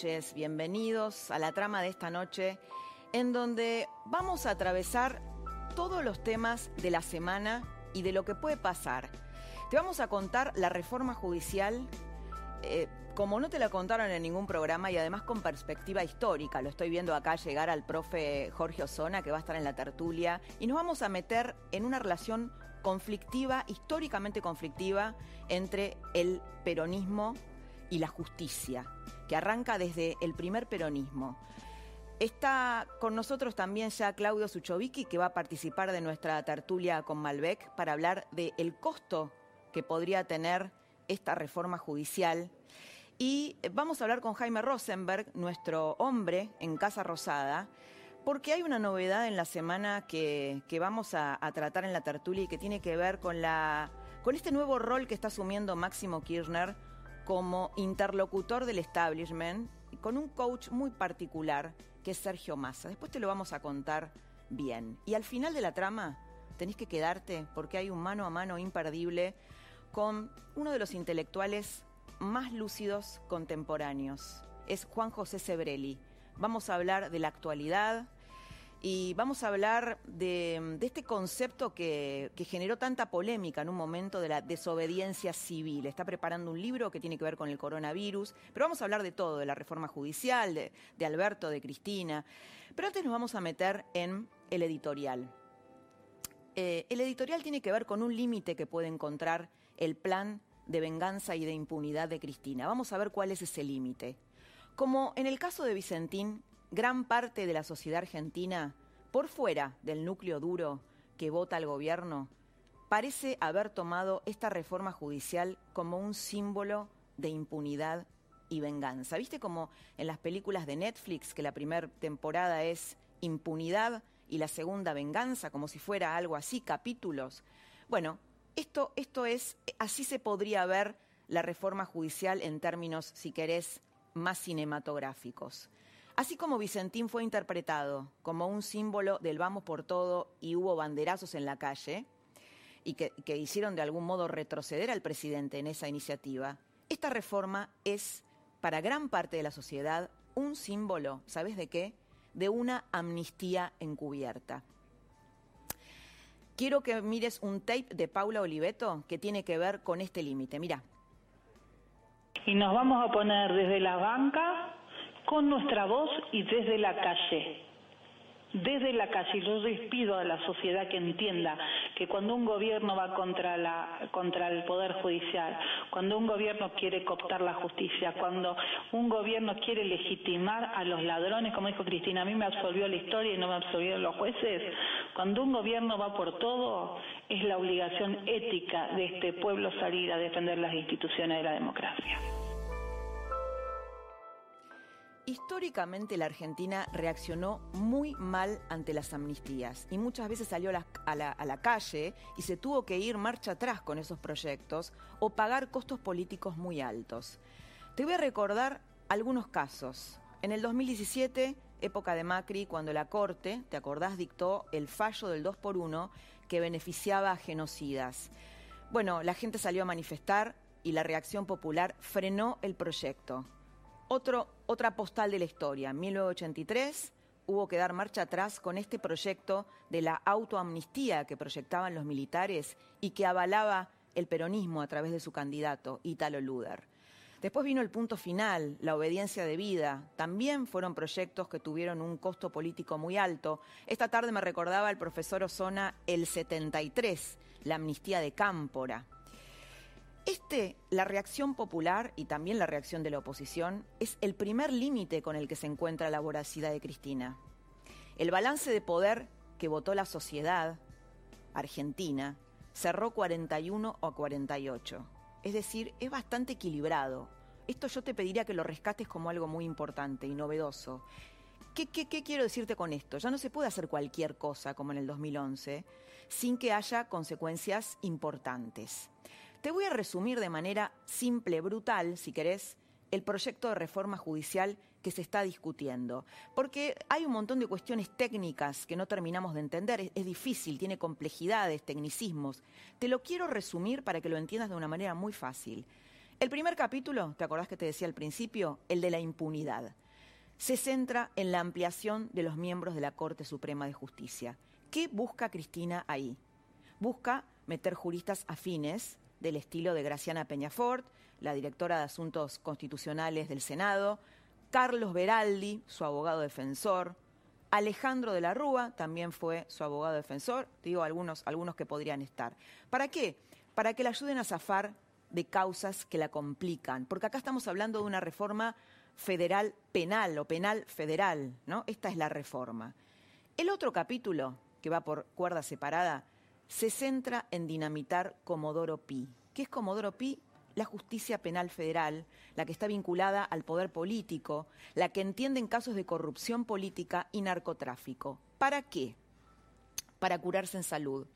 Noches, bienvenidos a la trama de esta noche en donde vamos a atravesar todos los temas de la semana y de lo que puede pasar. Te vamos a contar la reforma judicial eh, como no te la contaron en ningún programa y además con perspectiva histórica. Lo estoy viendo acá llegar al profe Jorge Osona que va a estar en la tertulia y nos vamos a meter en una relación conflictiva, históricamente conflictiva, entre el peronismo y la justicia, que arranca desde el primer peronismo. Está con nosotros también ya Claudio Suchovicki, que va a participar de nuestra tertulia con Malbec para hablar del costo que podría tener esta reforma judicial. Y vamos a hablar con Jaime Rosenberg, nuestro hombre en Casa Rosada, porque hay una novedad en la semana que, vamos a, a, tratar en la tertulia y que tiene que ver con, la, con este nuevo rol que está asumiendo Máximo Kirchner como interlocutor del establishment con un coach muy particular que es Sergio Massa. Después te lo vamos a contar bien. Y al final de la trama tenés que quedarte porque hay un mano a mano imperdible con uno de los intelectuales más lúcidos contemporáneos. Es Juan José Sebrelli. Vamos a hablar de la actualidad, y vamos a hablar de, este concepto que, generó tanta polémica en un momento de la desobediencia civil. Está preparando un libro que tiene que ver con el coronavirus, pero vamos a hablar de todo, de la reforma judicial, de, Alberto, de Cristina. Pero antes nos vamos a meter en el editorial. Eh, el editorial tiene que ver con un límite que puede encontrar el plan de venganza y de impunidad de Cristina. Vamos a ver cuál es ese límite. Como en el caso de Vicentín, gran parte de la sociedad argentina, por fuera del núcleo duro que vota al gobierno, parece haber tomado esta reforma judicial como un símbolo de impunidad y venganza. ¿Viste como en las películas de Netflix que la primera temporada es impunidad y la segunda venganza, como si fuera algo así, capítulos? Bueno, esto, esto es, así se podría ver la reforma judicial en términos, si querés, más cinematográficos. Así como Vicentín fue interpretado como un símbolo del vamos por todo y hubo banderazos en la calle y que, hicieron de algún modo retroceder al presidente en esa iniciativa, esta reforma es para gran parte de la sociedad un símbolo, ¿sabes de qué? De una amnistía encubierta. Quiero que mires un tape de Paula Oliveto que tiene que ver con este límite. Mira. Y nos vamos a poner desde la banca con nuestra voz y desde la calle. Desde la calle, yo les pido a la sociedad que entienda que cuando un gobierno va contra, la, contra el Poder Judicial, cuando un gobierno quiere cooptar la justicia, cuando un gobierno quiere legitimar a los ladrones, como dijo Cristina, a mí me absolvió la historia y no me absolvieron los jueces, cuando un gobierno va por todo, es la obligación ética de este pueblo salir a defender las instituciones de la democracia. Históricamente la Argentina reaccionó muy mal ante las amnistías y muchas veces salió a la, calle y se tuvo que ir marcha atrás con esos proyectos o pagar costos políticos muy altos. Te voy a recordar algunos casos. En el 2017, época de Macri, cuando la Corte, ¿te acordás?, dictó el fallo del 2 por 1 que beneficiaba a genocidas. Bueno, la gente salió a manifestar y la reacción popular frenó el proyecto. Otro, otra postal de la historia, en 1983 hubo que dar marcha atrás con este proyecto de la autoamnistía que proyectaban los militares y que avalaba el peronismo a través de su candidato, Italo Luder. Después vino el punto final, la obediencia de vida. También fueron proyectos que tuvieron un costo político muy alto. Esta tarde me recordaba el profesor Osona el 73, la amnistía de Cámpora. Este, la reacción popular y también la reacción de la oposición, es el primer límite con el que se encuentra la voracidad de Cristina. El balance de poder que votó la sociedad argentina cerró 41 o 48. Es decir, es bastante equilibrado. Esto yo te pediría que lo rescates como algo muy importante y novedoso. ¿Qué, qué, qué quiero decirte con esto? Ya no se puede hacer cualquier cosa como en el 2011 sin que haya consecuencias importantes. Te voy a resumir de manera simple, brutal, si querés, el proyecto de reforma judicial que se está discutiendo. Porque hay un montón de cuestiones técnicas que no terminamos de entender, es, difícil, tiene complejidades, tecnicismos. Te lo quiero resumir para que lo entiendas de una manera muy fácil. El primer capítulo, ¿te acordás que te decía al principio? El de la impunidad. Se centra en la ampliación de los miembros de la Corte Suprema de Justicia. ¿Qué busca Cristina ahí? Busca meter juristas afines del estilo de Graciana Peñafort, la directora de Asuntos Constitucionales del Senado, Carlos Beraldi, su abogado defensor, Alejandro de la Rúa también fue su abogado defensor, digo algunos, algunos que podrían estar. ¿Para qué? Para que le ayuden a zafar de causas que la complican, porque acá estamos hablando de una reforma federal penal o penal federal, ¿no? Esta es la reforma. El otro capítulo, que va por cuerda separada, se centra en dinamitar Comodoro Pi. ¿Qué es Comodoro Pi? La justicia penal federal, la que está vinculada al poder político, la que entiende en casos de corrupción política y narcotráfico. ¿Para qué? Para curarse en salud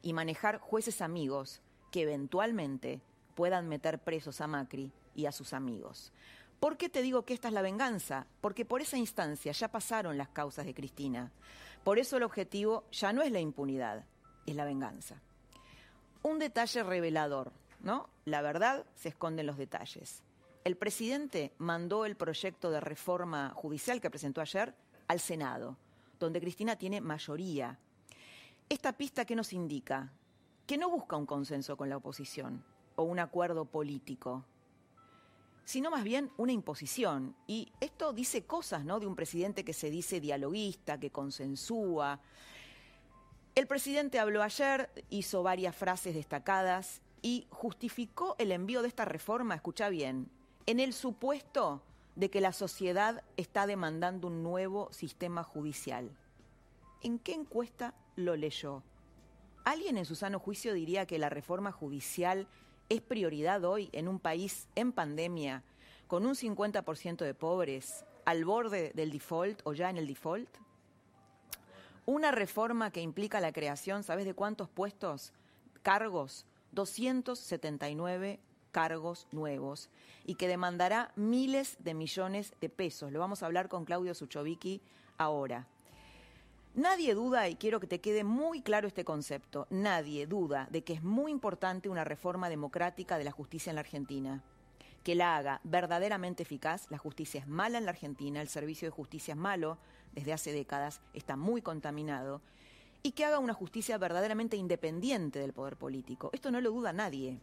y manejar jueces amigos que eventualmente puedan meter presos a Macri y a sus amigos. ¿Por qué te digo que esta es la venganza? Porque por esa instancia ya pasaron las causas de Cristina. Por eso el objetivo ya no es la impunidad, es la venganza. Un detalle revelador, ¿no? La verdad se esconde en los detalles. El presidente mandó el proyecto de reforma judicial que presentó ayer al Senado, donde Cristina tiene mayoría. Esta pista que nos indica que no busca un consenso con la oposición o un acuerdo político, sino más bien una imposición. Y esto dice cosas, ¿no? De un presidente que se dice dialoguista, que consensúa, el presidente habló ayer, hizo varias frases destacadas y justificó el envío de esta reforma, escucha bien, en el supuesto de que la sociedad está demandando un nuevo sistema judicial. ¿En qué encuesta lo leyó? ¿Alguien en su sano juicio diría que la reforma judicial es prioridad hoy en un país en pandemia, con un 50% de pobres, al borde del default o ya en el default? Una reforma que implica la creación, ¿sabes de cuántos puestos? Cargos, 279 cargos nuevos y que demandará miles de millones de pesos. Lo vamos a hablar con Claudio Suchovicki ahora. Nadie duda, y quiero que te quede muy claro este concepto, nadie duda de que es muy importante una reforma democrática de la justicia en la Argentina que la haga verdaderamente eficaz. La justicia es mala en la Argentina, el servicio de justicia es malo desde hace décadas, está muy contaminado, y que haga una justicia verdaderamente independiente del poder político. Esto no lo duda nadie.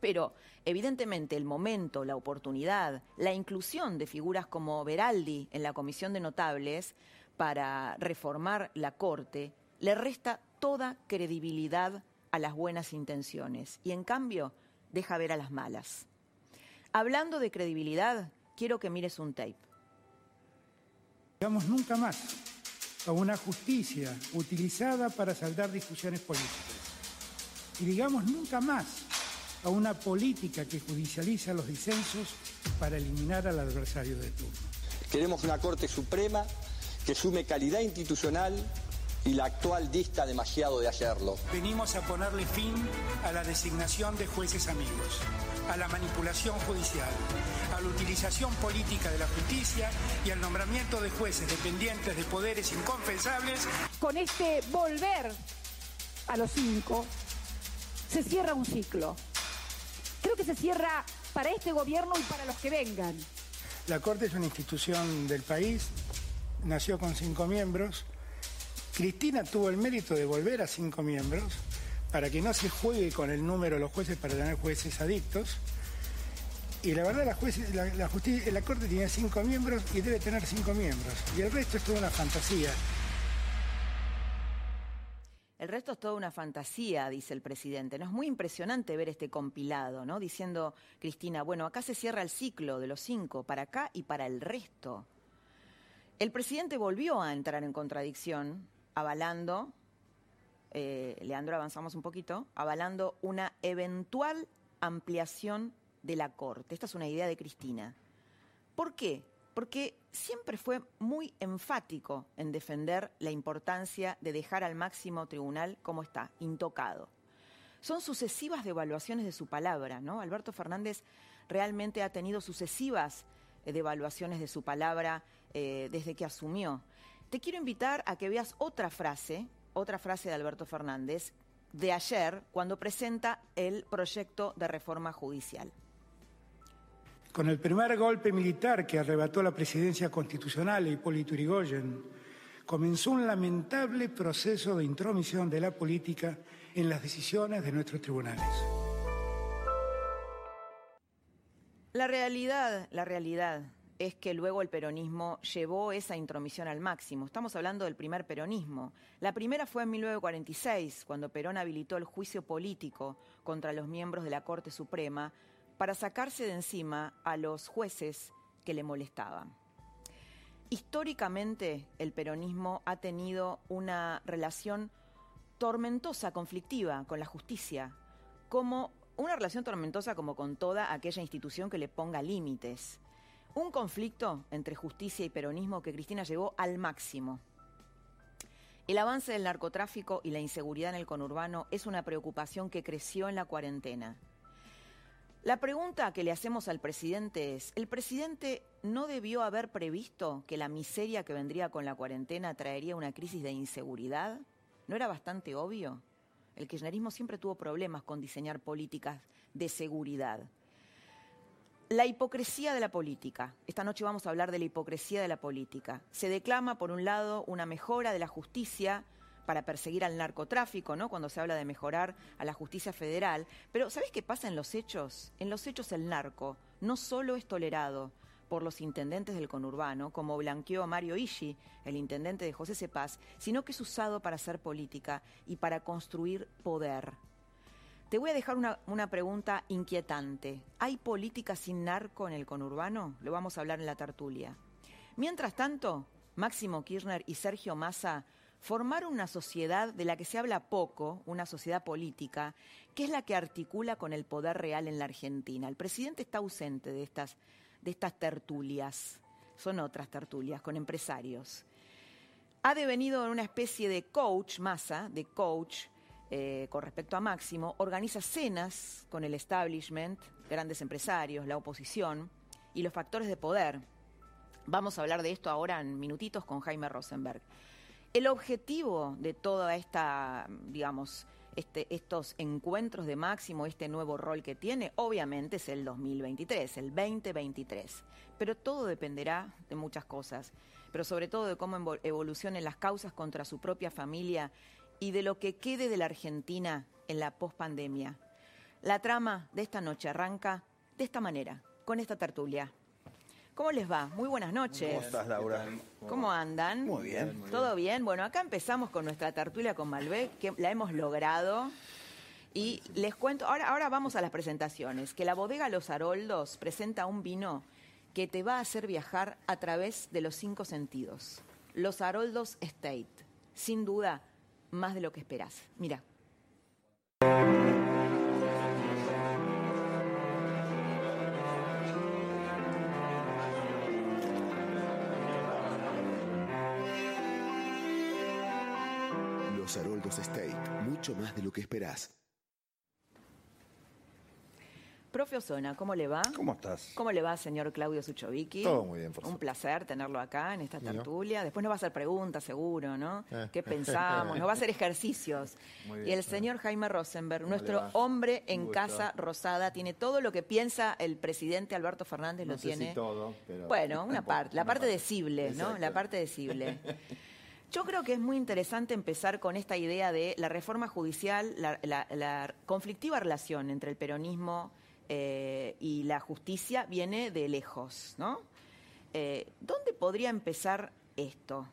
Pero evidentemente el momento, la oportunidad, la inclusión de figuras como Veraldi en la Comisión de Notables para reformar la Corte le resta toda credibilidad a las buenas intenciones y en cambio deja ver a las malas. Hablando de credibilidad, quiero que mires un tape. Digamos nunca más a una justicia utilizada para saldar discusiones políticas. Y digamos nunca más a una política que judicializa los disensos para eliminar al adversario de turno. Queremos una Corte Suprema que sume calidad institucional y la actual dista demasiado de hacerlo. Venimos a ponerle fin a la designación de jueces amigos a la manipulación judicial, a la utilización política de la justicia y al nombramiento de jueces dependientes de poderes inconfesables. Con este volver a los cinco, se cierra un ciclo. Creo que se cierra para este gobierno y para los que vengan. La Corte es una institución del país, nació con cinco miembros. Cristina tuvo el mérito de volver a cinco miembros para que no se juegue con el número de los jueces para tener jueces adictos. Y la verdad, la, justicia, la Corte tiene cinco miembros y debe tener cinco miembros. Y el resto es toda una fantasía. El resto es toda una fantasía, dice el presidente. No es muy impresionante ver este compilado, ¿no? Diciendo Cristina, bueno, acá se cierra el ciclo de los cinco, para acá y para el resto. El presidente volvió a entrar en contradicción, avalando eh, Leandro, avanzamos un poquito, avalando una eventual ampliación de la Corte. Esta es una idea de Cristina. ¿Por qué? Porque siempre fue muy enfático en defender la importancia de dejar al máximo tribunal como está, intocado. Son sucesivas devaluaciones de su palabra, ¿no? Alberto Fernández realmente ha tenido sucesivas eh, devaluaciones de su palabra eh, desde que asumió. Te quiero invitar a que veas otra frase, otra frase de Alberto Fernández, de ayer, cuando presenta el proyecto de reforma judicial. Con el primer golpe militar que arrebató la presidencia constitucional a Hipólito Yrigoyen, comenzó un lamentable proceso de intromisión de la política en las decisiones de nuestros tribunales. La realidad, la realidad es que luego el peronismo llevó esa intromisión al máximo. Estamos hablando del primer peronismo. La primera fue en 1946, cuando Perón habilitó el juicio político contra los miembros de la Corte Suprema para sacarse de encima a los jueces que le molestaban. Históricamente el peronismo ha tenido una relación tormentosa, conflictiva con la justicia, como una relación tormentosa como con toda aquella institución que le ponga límites. Un conflicto entre justicia y peronismo que Cristina llevó al máximo. El avance del narcotráfico y la inseguridad en el conurbano es una preocupación que creció en la cuarentena. La pregunta que le hacemos al presidente es, ¿el presidente no debió haber previsto que la miseria que vendría con la cuarentena traería una crisis de inseguridad? ¿No era bastante obvio? El kirchnerismo siempre tuvo problemas con diseñar políticas de seguridad. La hipocresía de la política. Esta noche vamos a hablar de la hipocresía de la política. Se declama, por un lado, una mejora de la justicia para perseguir al narcotráfico, ¿no? Cuando se habla de mejorar a la justicia federal. Pero, ¿sabes qué pasa en los hechos? En los hechos el narco no solo es tolerado por los intendentes del conurbano, como blanqueó Mario Ishi, el intendente de José Cepaz, sino que es usado para hacer política y para construir poder. Te voy a dejar una, una, pregunta inquietante. ¿Hay política sin narco en el conurbano? Lo vamos a hablar en la tertulia. Mientras tanto, Máximo Kirchner y Sergio Massa formaron una sociedad de la que se habla poco, una sociedad política, que es la que articula con el poder real en la Argentina. El presidente está ausente de estas, de estas tertulias. Son otras tertulias con empresarios. Ha devenido en una especie de coach, Massa, de coach, eh, con respecto a Máximo, organiza cenas con el establishment, grandes empresarios, la oposición y los factores de poder. Vamos a hablar de esto ahora en minutitos con Jaime Rosenberg. El objetivo de toda esta, digamos, este, estos encuentros de Máximo, este nuevo rol que tiene, obviamente es el 2023, el 2023. Pero todo dependerá de muchas cosas, pero sobre todo de cómo evolucionen las causas contra su propia familia y de lo que quede de la Argentina en la pospandemia. La trama de esta noche arranca de esta manera, con esta tertulia. ¿Cómo les va? Muy buenas noches. ¿Cómo estás, Laura? ¿Cómo andan? Muy bien. ¿Todo bien? Bueno, acá empezamos con nuestra tertulia con Malbec, que la hemos logrado. Y les cuento, ahora, ahora vamos a las presentaciones, que la bodega Los Haroldos presenta un vino que te va a hacer viajar a través de los cinco sentidos. Los Haroldos Estate. Sin duda, más de lo que esperás. Mira. Los Haroldos Steak, mucho más de lo que esperás. Profe Osona, ¿cómo le va? ¿Cómo estás? ¿Cómo le va, señor Claudio Suchovicki? Todo muy bien, por Un placer tenerlo acá en esta tertulia. Después nos va a hacer preguntas, seguro, ¿no? Eh. ¿Qué pensamos? Nos va a hacer ejercicios. Muy Y bien. el señor Jaime Rosenberg, ¿Cómo nuestro hombre en. Casa Rosada, tiene todo lo que piensa el presidente Alberto Fernández, No lo sé si tiene. todo, pero Bueno, una parte, la parte parte. decible, ¿no? La parte decible. Yo creo que es muy interesante empezar con esta idea de la reforma judicial, la, la- la conflictiva relación entre el peronismo eh, y la justicia viene de lejos, ¿no? Eh, ¿Dónde podría empezar esto?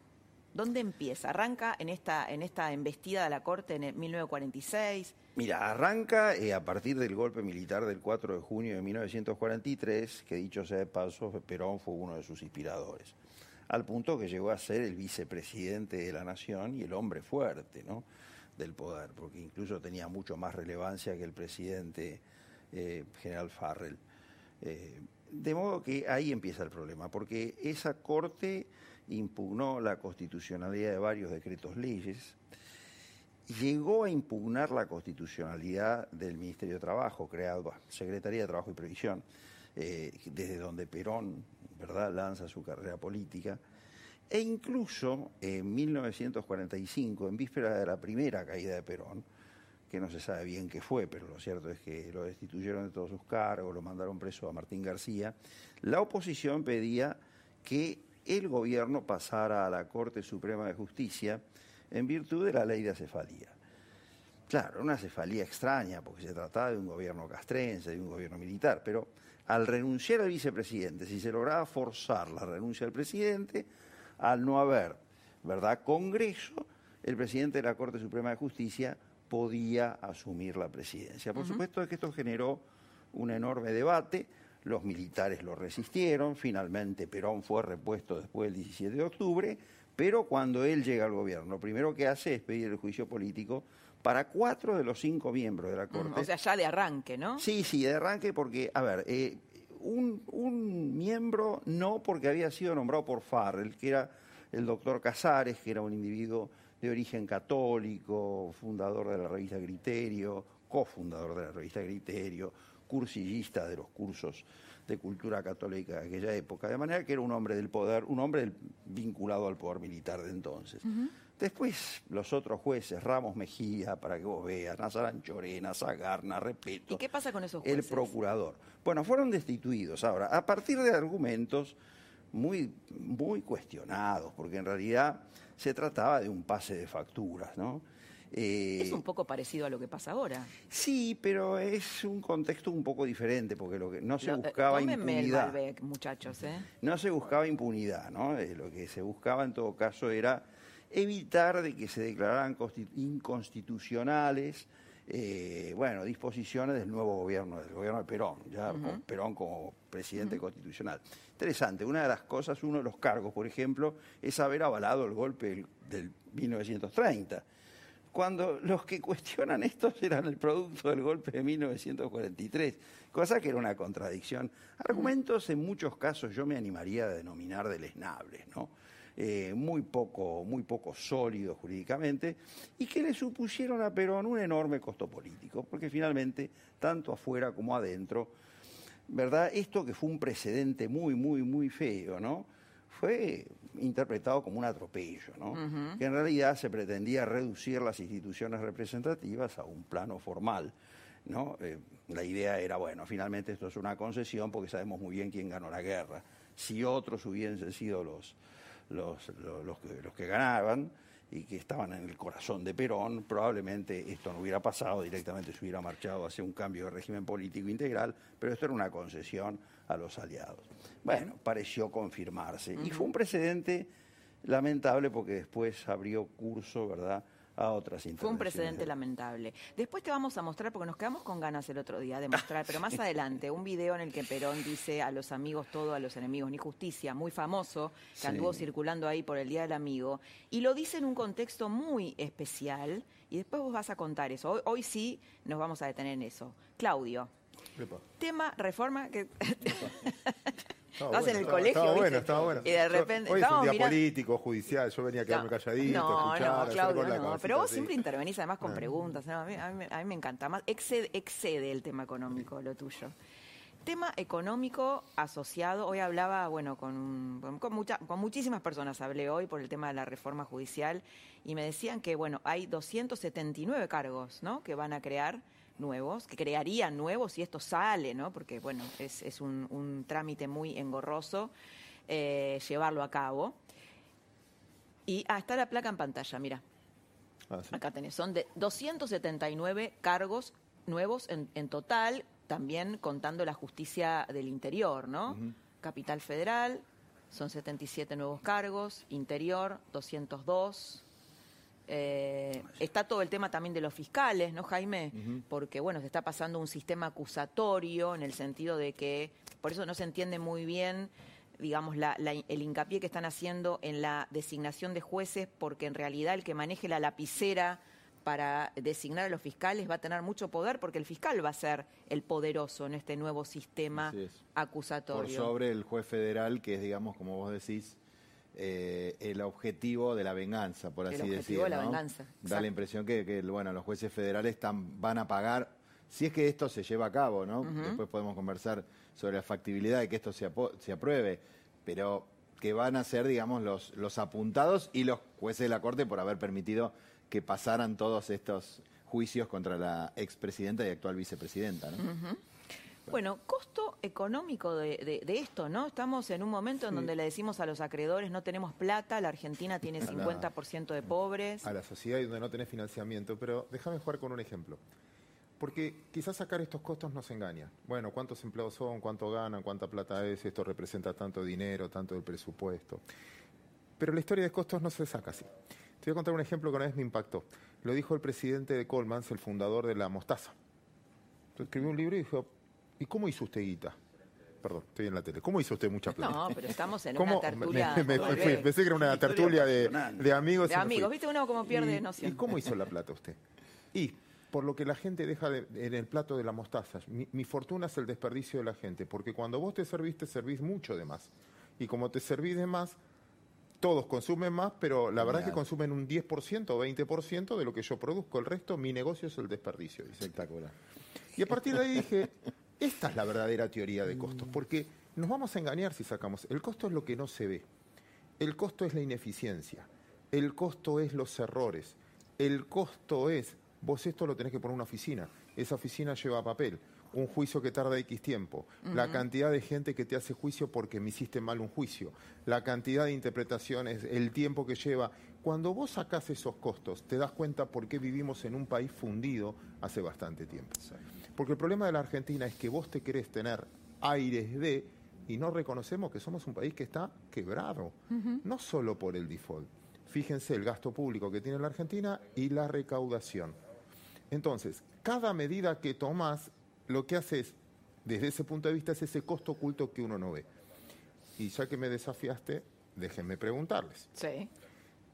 ¿Dónde empieza? ¿Arranca en esta, en esta embestida de la Corte en el 1946? Mira, arranca eh, a partir del golpe militar del 4 de junio de 1943, que dicho sea de paso, Perón fue uno de sus inspiradores, al punto que llegó a ser el vicepresidente de la nación y el hombre fuerte, ¿no? del poder, porque incluso tenía mucho más relevancia que el presidente eh, general Farrell. Eh, de modo que ahí empieza el problema, porque esa corte impugnó la constitucionalidad de varios decretos leyes, llegó a impugnar la constitucionalidad del Ministerio de Trabajo, creado Secretaría de Trabajo y Previsión, eh, desde donde Perón ¿verdad? lanza su carrera política, e incluso en 1945, en víspera de la primera caída de Perón, que no se sabe bien qué fue, pero lo cierto es que lo destituyeron de todos sus cargos, lo mandaron preso a Martín García, la oposición pedía que el gobierno pasara a la Corte Suprema de Justicia en virtud de la ley de acefalía. Claro, una cefalía extraña, porque se trataba de un gobierno castrense, de un gobierno militar, pero al renunciar al vicepresidente, si se lograba forzar la renuncia del presidente, al no haber, ¿verdad?, Congreso, el presidente de la Corte Suprema de Justicia podía asumir la presidencia. Por supuesto que esto generó un enorme debate, los militares lo resistieron, finalmente Perón fue repuesto después del 17 de octubre, pero cuando él llega al gobierno, lo primero que hace es pedir el juicio político para cuatro de los cinco miembros de la Corte. o sea, ya de arranque, ¿no? Sí, sí, de arranque porque, a ver, eh, un, un, miembro no porque había sido nombrado por Farrell, que era el doctor Casares, que era un individuo de origen católico, fundador de la revista Criterio, cofundador de la revista Criterio, cursillista de los cursos de cultura católica de aquella época, de manera que era un hombre del poder, un hombre vinculado al poder militar de entonces. Después los otros jueces, Ramos Mejía, para que vos veas, Nazarán Chorena, Zagarna, Repeto. ¿Y qué pasa con esos jueces? El procurador. Bueno, fueron destituidos. Ahora, a partir de argumentos muy, muy cuestionados, porque en realidad se trataba de un pase de facturas, ¿no? Eh, es un poco parecido a lo que pasa ahora. Sí, pero es un contexto un poco diferente, porque lo que no se buscaba impunidad. muchachos, ¿eh? No se buscaba impunidad, ¿no? Eh, lo que se buscaba en todo caso era evitar de que se declararan inconstitucionales eh, bueno, disposiciones del nuevo gobierno, del gobierno de Perón, ya Perón como presidente constitucional. Interesante, una de las cosas, uno de los cargos, por ejemplo, es haber avalado el golpe del, del 1930 cuando los que cuestionan esto eran el producto del golpe de 1943, cosa que era una contradicción. Argumentos en muchos casos yo me animaría a denominar deleznables, ¿no? Eh, muy, poco, muy poco sólidos jurídicamente, y que le supusieron a Perón un enorme costo político, porque finalmente, tanto afuera como adentro, ¿verdad? Esto que fue un precedente muy, muy, muy feo, ¿no? Fue interpretado como un atropello, ¿no? Que en realidad se pretendía reducir las instituciones representativas a un plano formal. ¿no? Eh, la idea era, bueno, finalmente esto es una concesión porque sabemos muy bien quién ganó la guerra. Si otros hubiesen sido los, los, los, que, los que ganaban y que estaban en el corazón de Perón, probablemente esto no hubiera pasado, directamente se hubiera marchado hacia un cambio de régimen político integral, pero esto era una concesión a los aliados. Bueno, pareció confirmarse y fue un precedente lamentable porque después abrió curso, ¿verdad?, a otras Fue un precedente lamentable. Después te vamos a mostrar, porque nos quedamos con ganas el otro día de mostrar, pero más adelante, un video en el que Perón dice a los amigos todo, a los enemigos ni justicia, muy famoso, que anduvo circulando ahí por el Día del Amigo, y lo dice en un contexto muy especial, y después vos vas a contar eso. Hoy, hoy sí nos vamos a detener en eso. Claudio. Tema reforma que Estás en el colegio. Estaba bueno, estaba bueno. Y de repente. Hoy es un día político, judicial. Yo venía a quedarme calladito, no, escuchar, no, Claudio, no. Pero vos siempre intervenís además con ah. preguntas. A mí, me encanta. Más excede, excede el tema económico, lo tuyo. Tema económico asociado, hoy hablaba, bueno, con, con, mucha, con muchísimas personas hablé hoy por el tema de la reforma judicial y me decían que, bueno, hay 279 cargos, ¿no?, que van a crear nuevos, que crearían nuevos si esto sale, ¿no? Porque, bueno, es, un, trámite muy engorroso eh, llevarlo a cabo. Y ah, está la placa en pantalla, mira. Ah, Acá tenés, son de 279 cargos nuevos en, total, también contando la justicia del interior, ¿no? Capital Federal, son 77 nuevos cargos, interior, 202, eh, está todo el tema también de los fiscales, ¿no, Jaime? Porque, bueno, se está pasando un sistema acusatorio en el sentido de que, por eso no se entiende muy bien, digamos, el hincapié que están haciendo en la designación de jueces, porque en realidad el que maneje la lapicera para designar a los fiscales va a tener mucho poder porque el fiscal va a ser el poderoso en este nuevo sistema es. acusatorio. Por sobre el juez federal, que es, digamos, como vos decís, eh, el objetivo de la venganza, por El así objetivo decirlo. de la ¿no? venganza, Da exacto. la impresión que, que, bueno, los jueces federales están, van a pagar, si es que esto se lleva a cabo, ¿no? Después podemos conversar sobre la factibilidad de que esto se apruebe, pero que van a ser, digamos, los, los apuntados y los jueces de la Corte por haber permitido que pasaran todos estos juicios contra la expresidenta y actual vicepresidenta, ¿no? Bueno, costo económico de, de- de esto, ¿no? Estamos en un momento en donde le decimos a los acreedores no tenemos plata, la Argentina tiene 50% de pobres. a la sociedad y donde no tenés financiamiento, pero déjame jugar con un ejemplo. Porque quizás sacar estos costos nos engaña. Bueno, ¿cuántos empleados son? ¿Cuánto ganan? ¿Cuánta plata es? Esto representa tanto dinero, tanto del presupuesto. Pero la historia de costos no se saca así. Te voy a contar un ejemplo que una vez me impactó. Lo dijo el presidente de Colmans, el fundador de la mostaza. Escribió un libro y dijo, ¿y cómo hizo usted guita? Perdón, estoy en la tele. ¿Cómo hizo usted mucha plata? No, pero estamos en ¿Cómo? una tertulia. Me- me- me fui. Pensé que era una tertulia de, amigos. De amigos. ¿viste? Uno como pierde ¿Y, noción. ¿Y cómo hizo la plata usted? Y por lo que la gente deja de- en el plato de la mostaza. Mi, mi fortuna es el desperdicio de la gente, porque cuando vos te servís, te servís mucho de más. Y como te servís de más, todos consumen más, pero la verdad es que consumen un 10% o 20% de lo que yo produzco. El resto, mi negocio es el desperdicio. dice. Espectacular. Y a partir de ahí dije, esta es la verdadera teoría de costos, porque nos vamos a engañar si sacamos. El costo es lo que no se ve. El costo es la ineficiencia. El costo es los errores. El costo es, vos esto lo tenés que poner en una oficina. Esa oficina lleva papel. Un juicio que tarda X tiempo. La cantidad de gente que te hace juicio porque me hiciste mal un juicio. La cantidad de interpretaciones, el tiempo que lleva. Cuando vos sacás esos costos, te das cuenta por qué vivimos en un país fundido hace bastante tiempo. Porque el problema de la Argentina es que vos te querés tener aires de y no reconocemos que somos un país que está quebrado, no solo por el default. Fíjense el gasto público que tiene la Argentina y la recaudación. Entonces, cada medida que tomás, lo que hace es, desde ese punto de vista, es ese costo oculto que uno no ve. Y ya que me desafiaste, déjenme preguntarles. Sí.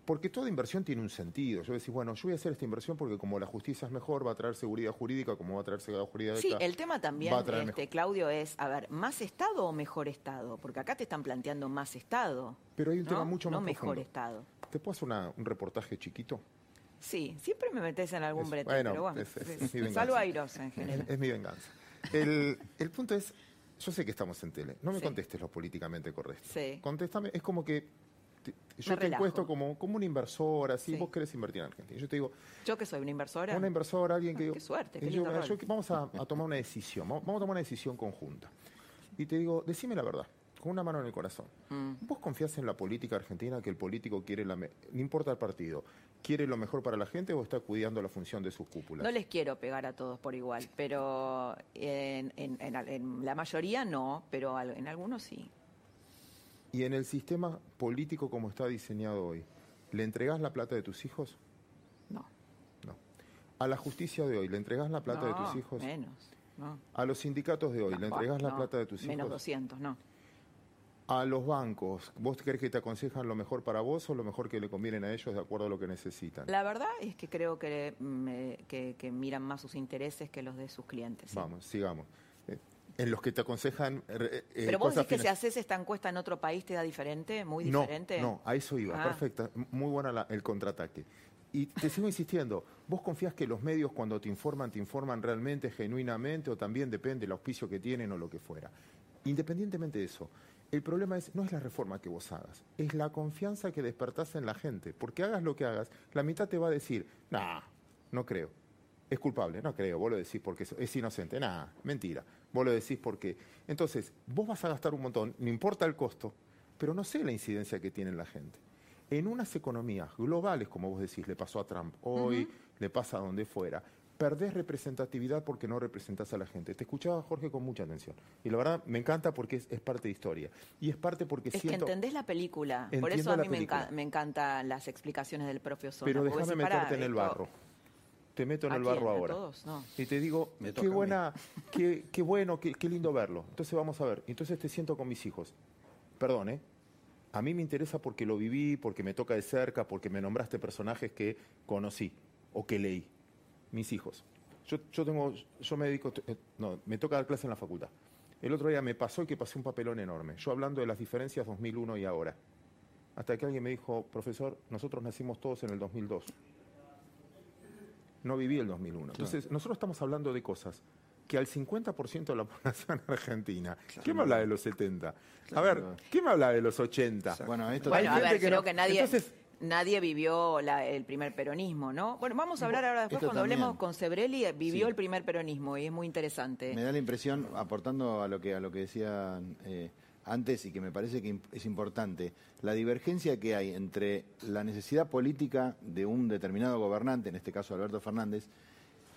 Porque toda inversión tiene un sentido. Yo decís, bueno, yo voy a hacer esta inversión porque como la justicia es mejor, va a traer seguridad jurídica, como va a traer seguridad jurídica. Sí, el tema también, este, mejor. Claudio, es, a ver, ¿más Estado o mejor Estado? Porque acá te están planteando más Estado. Pero hay un ¿no? tema mucho no más mejor profundo. Estado. ¿Te puedo hacer una- un reportaje chiquito? Sí, siempre me metes en algún brete, bueno, pero bueno. es- es- es mi venganza. Salvo a Iros en general. es mi venganza. El, el punto es, yo sé que estamos en tele, no me Sí. contestes lo políticamente correcto. Sí. Contéstame, es como que yo Me te relajo. encuesto como, como una inversora, si Sí. vos querés invertir en Argentina. Yo te digo, Yo que soy una inversora. una inversora, alguien que... Ah, qué suerte, qué y yo, lindo vamos a, a tomar una decisión, vamos, a tomar una decisión conjunta. Y te digo, decime la verdad, con una mano en el corazón. Mm. ¿Vos confías en la política argentina que el político quiere, la me- no importa el partido, quiere lo mejor para la gente o está cuidando la función de sus cúpulas? No les quiero pegar a todos por igual, pero en, en- en- en la mayoría no, pero en algunos sí. Y en el sistema político como está diseñado hoy, ¿le entregás la plata de tus hijos? No. No. A la justicia de hoy, ¿le entregás la plata de tus hijos? Menos. No. A los sindicatos de hoy, ¿le entregás la plata de tus Menos hijos? 200, no. A los bancos, ¿vos crees que te aconsejan lo mejor para vos o lo mejor que le convienen a ellos de acuerdo a lo que necesitan? La verdad es que creo que, que, que miran más sus intereses que los de sus clientes. sí. Vamos, sigamos. En los que te aconsejan eh, eh, Pero vos cosas decís que si haces esta encuesta en otro país te da diferente, muy No, diferente. No, a eso iba. Ah. Perfecta. Muy buena la- el contraataque. Y te sigo insistiendo, ¿vos confías que los medios cuando te informan, te informan realmente, genuinamente, o también depende del auspicio que tienen o lo que fuera? Independientemente de eso, el problema es, no es la reforma que vos hagas, es la confianza que despertás en la gente. Porque hagas lo que hagas, la mitad te va a decir, nah, no creo. Es culpable, no creo, vos lo decís porque es- es inocente, nah, mentira. Vos lo decís porque... Entonces, vos vas a gastar un montón, no importa el costo, pero no sé la incidencia que tiene en la gente. En unas economías globales, como vos decís, le pasó a Trump, hoy le pasa a donde fuera, perdés representatividad porque no representás a la gente. Te escuchaba, Jorge, con mucha atención. Y la verdad, me encanta porque es, es parte de historia. Y es parte porque Es siento... que entendés la película. Por eso a mí me, enca- me encantan las explicaciones del propio Zona. Pero déjame meterte en el barro. Te meto en ¿A el quién? barro ¿A ahora. todos? No. Y te digo, Me qué buena, qué, qué bueno, qué, qué lindo verlo. Entonces vamos a ver. Entonces te siento con mis hijos. Perdón, ¿eh? A mí me interesa porque lo viví, porque me toca de cerca, porque me nombraste personajes que conocí. o que leí? Mis hijos. Yo, yo tengo, yo me dedico, eh, no, me toca dar clase en la facultad. El otro día me pasó y que pasé un papelón enorme. Yo hablando de las diferencias 2001 y ahora. Hasta que alguien me dijo, profesor, nosotros nacimos todos en el 2002. No viví el 2001. Entonces, nosotros estamos hablando de cosas que al 50% de la población argentina, ¿qué me habla de los 70? A ver, ¿qué me habla de los 80? Bueno, esto bueno, a ver, creo que nadie... nadie vivió el primer peronismo, ¿no? Bueno, vamos a hablar ahora después, cuando hablemos con Sebrelli, vivió el primer peronismo y es muy interesante. Me da la impresión, aportando a lo que, a lo que decían eh, antes y que me parece que es importante, la divergencia que hay entre la necesidad política de un determinado gobernante, en este caso Alberto Fernández,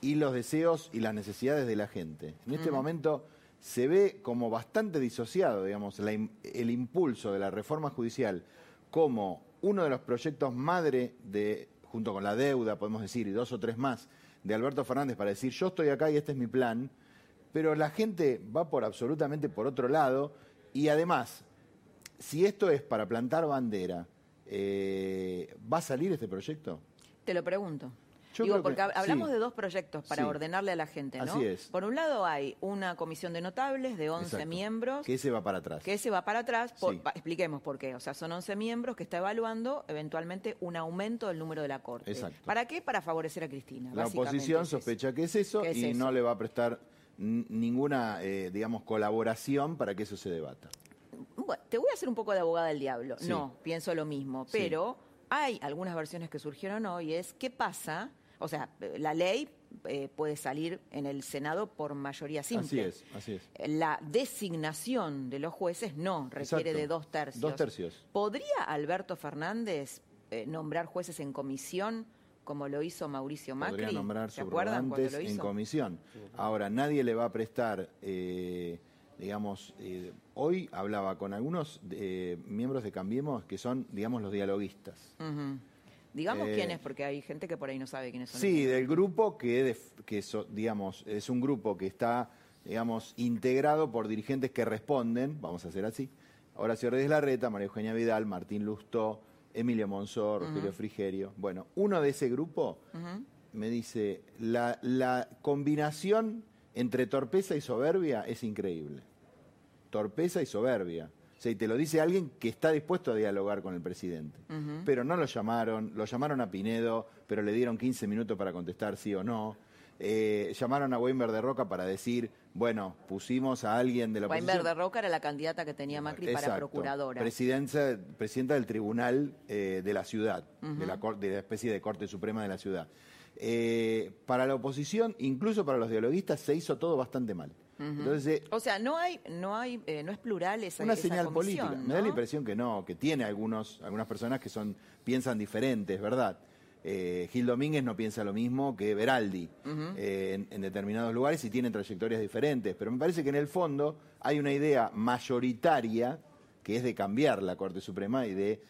y los deseos y las necesidades de la gente. En este momento se ve como bastante disociado, digamos, el impulso de la reforma judicial como uno de los proyectos madre de, junto con la deuda, podemos decir, y dos o tres más, de Alberto Fernández para decir yo estoy acá y este es mi plan, pero la gente va por absolutamente por otro lado y además, si esto es para plantar bandera, eh, ¿va a salir este proyecto? Te lo pregunto. Digo, porque hablamos de dos proyectos para ordenarle a la gente, ¿no? Así es. Por un lado hay una comisión de notables de 11 miembros. Que ese va para atrás. Que ese va para atrás. expliquemos por qué. O sea, son 11 miembros que está evaluando eventualmente un aumento del número de la Corte. Exacto. ¿Para qué? Para favorecer a Cristina. La oposición sospecha que es eso y no le va a prestar ninguna, eh, digamos, colaboración para que eso se debata. Bueno, te voy a hacer un poco de abogada del diablo. No, pienso lo mismo, pero hay algunas versiones que surgieron hoy, es qué pasa o sea, la ley eh, puede salir en el Senado por mayoría simple. Así es, así es. La designación de los jueces no, requiere de dos tercios. Dos tercios. ¿Podría Alberto Fernández eh, nombrar jueces en comisión? Como lo hizo Mauricio Macri. Podría nombrar ¿Se acuerdan cuando lo hizo? en comisión. Ahora, nadie le va a prestar, eh, digamos, hoy hablaba con algunos miembros de Cambiemos que son, digamos, los dialoguistas. Digamos quién es, porque hay gente que por ahí no sabe quiénes son. Sí, del grupo que, que digamos, es un grupo que está, digamos, integrado por dirigentes que responden, vamos a hacer así, Horacio Reyes Larreta, María Eugenia Vidal, Martín Lustó, Emilio Monzor, Rogelio Frigerio. Bueno, uno de ese grupo me dice, la, la combinación entre torpeza y soberbia es increíble. Torpeza y soberbia y te lo dice alguien que está dispuesto a dialogar con el presidente. Pero no lo llamaron, lo llamaron a Pinedo, pero le dieron 15 minutos para contestar sí o no. Eh, llamaron a Weinberg de Roca para decir, bueno, pusimos a alguien de la Weinberg de Roca era la candidata que tenía Macri para procuradora. Presidenta, presidenta del tribunal eh, de la ciudad, de, la, de la especie de Corte Suprema de la ciudad. Eh, para la oposición, incluso para los dialoguistas, se hizo todo bastante mal. Entonces, o sea, no hay, no hay, eh, no es plural esa Una señal política. Me da la impresión que no, que tiene algunos, algunas personas que son, piensan diferentes, ¿verdad? Eh, Gil Domínguez no piensa lo mismo que Beraldi eh, en, determinados lugares y tienen trayectorias diferentes, pero me parece que en el fondo hay una idea mayoritaria que es de cambiar la Corte Suprema y de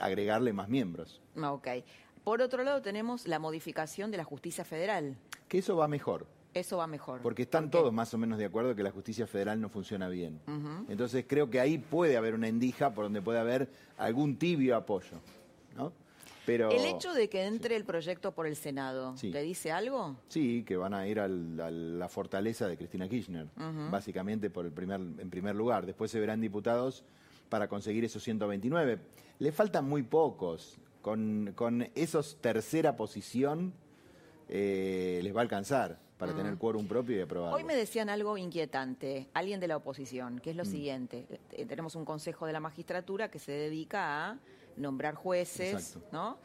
agregarle más miembros. Ok. Por otro lado tenemos la modificación de la justicia federal. Que eso va mejor eso va mejor. Porque están todos más o menos de acuerdo que la justicia federal no funciona bien. Entonces creo que ahí puede haber una endija por donde puede haber algún tibio apoyo. ¿no? Pero, ¿El hecho de que entre el proyecto por el Senado te dice algo? Sí, que van a ir a la fortaleza de Cristina Kirchner, básicamente por el primer, en primer lugar. Después se verán diputados para conseguir esos 129. Le faltan muy pocos. Con, con esos tercera posición eh, les va a alcanzar para tener mm. quórum propio y aprobarlo. Hoy me decían algo inquietante, alguien de la oposición, que es lo mm. siguiente. Eh, tenemos un consejo de la magistratura que se dedica a nombrar jueces, ¿no?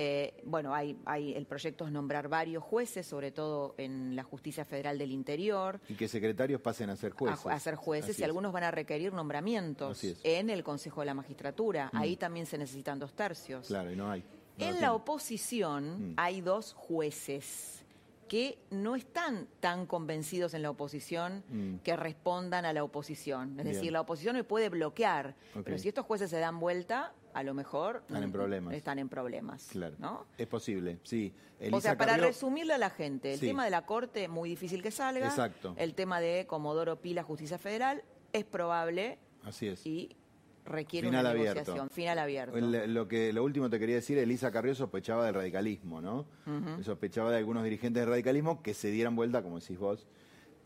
Eh, bueno, hay, hay, el proyecto es nombrar varios jueces, sobre todo en la Justicia Federal del Interior. Y que secretarios pasen a ser jueces. A, ser jueces y algunos van a requerir nombramientos en el Consejo de la Magistratura. Mm. Ahí también se necesitan dos tercios. Claro, y no hay. en la oposición hay dos jueces que no están tan convencidos en la oposición mm. que respondan a la oposición. Es decir, la oposición me puede bloquear, pero si estos jueces se dan vuelta, a lo mejor están en problemas. Están en problemas claro. ¿no? Es posible, sí. o sea, para resumirle a la gente, el tema de la Corte, muy difícil que salga. Exacto. El tema de Comodoro Pila, Justicia Federal, es probable. Así es. Y requiere Final una abierto. negociación. Final abierto. El- lo, que, lo último te quería decir, Elisa Carrió sospechaba del radicalismo, ¿no? Sospechaba de algunos dirigentes del radicalismo que se dieran vuelta, como decís vos.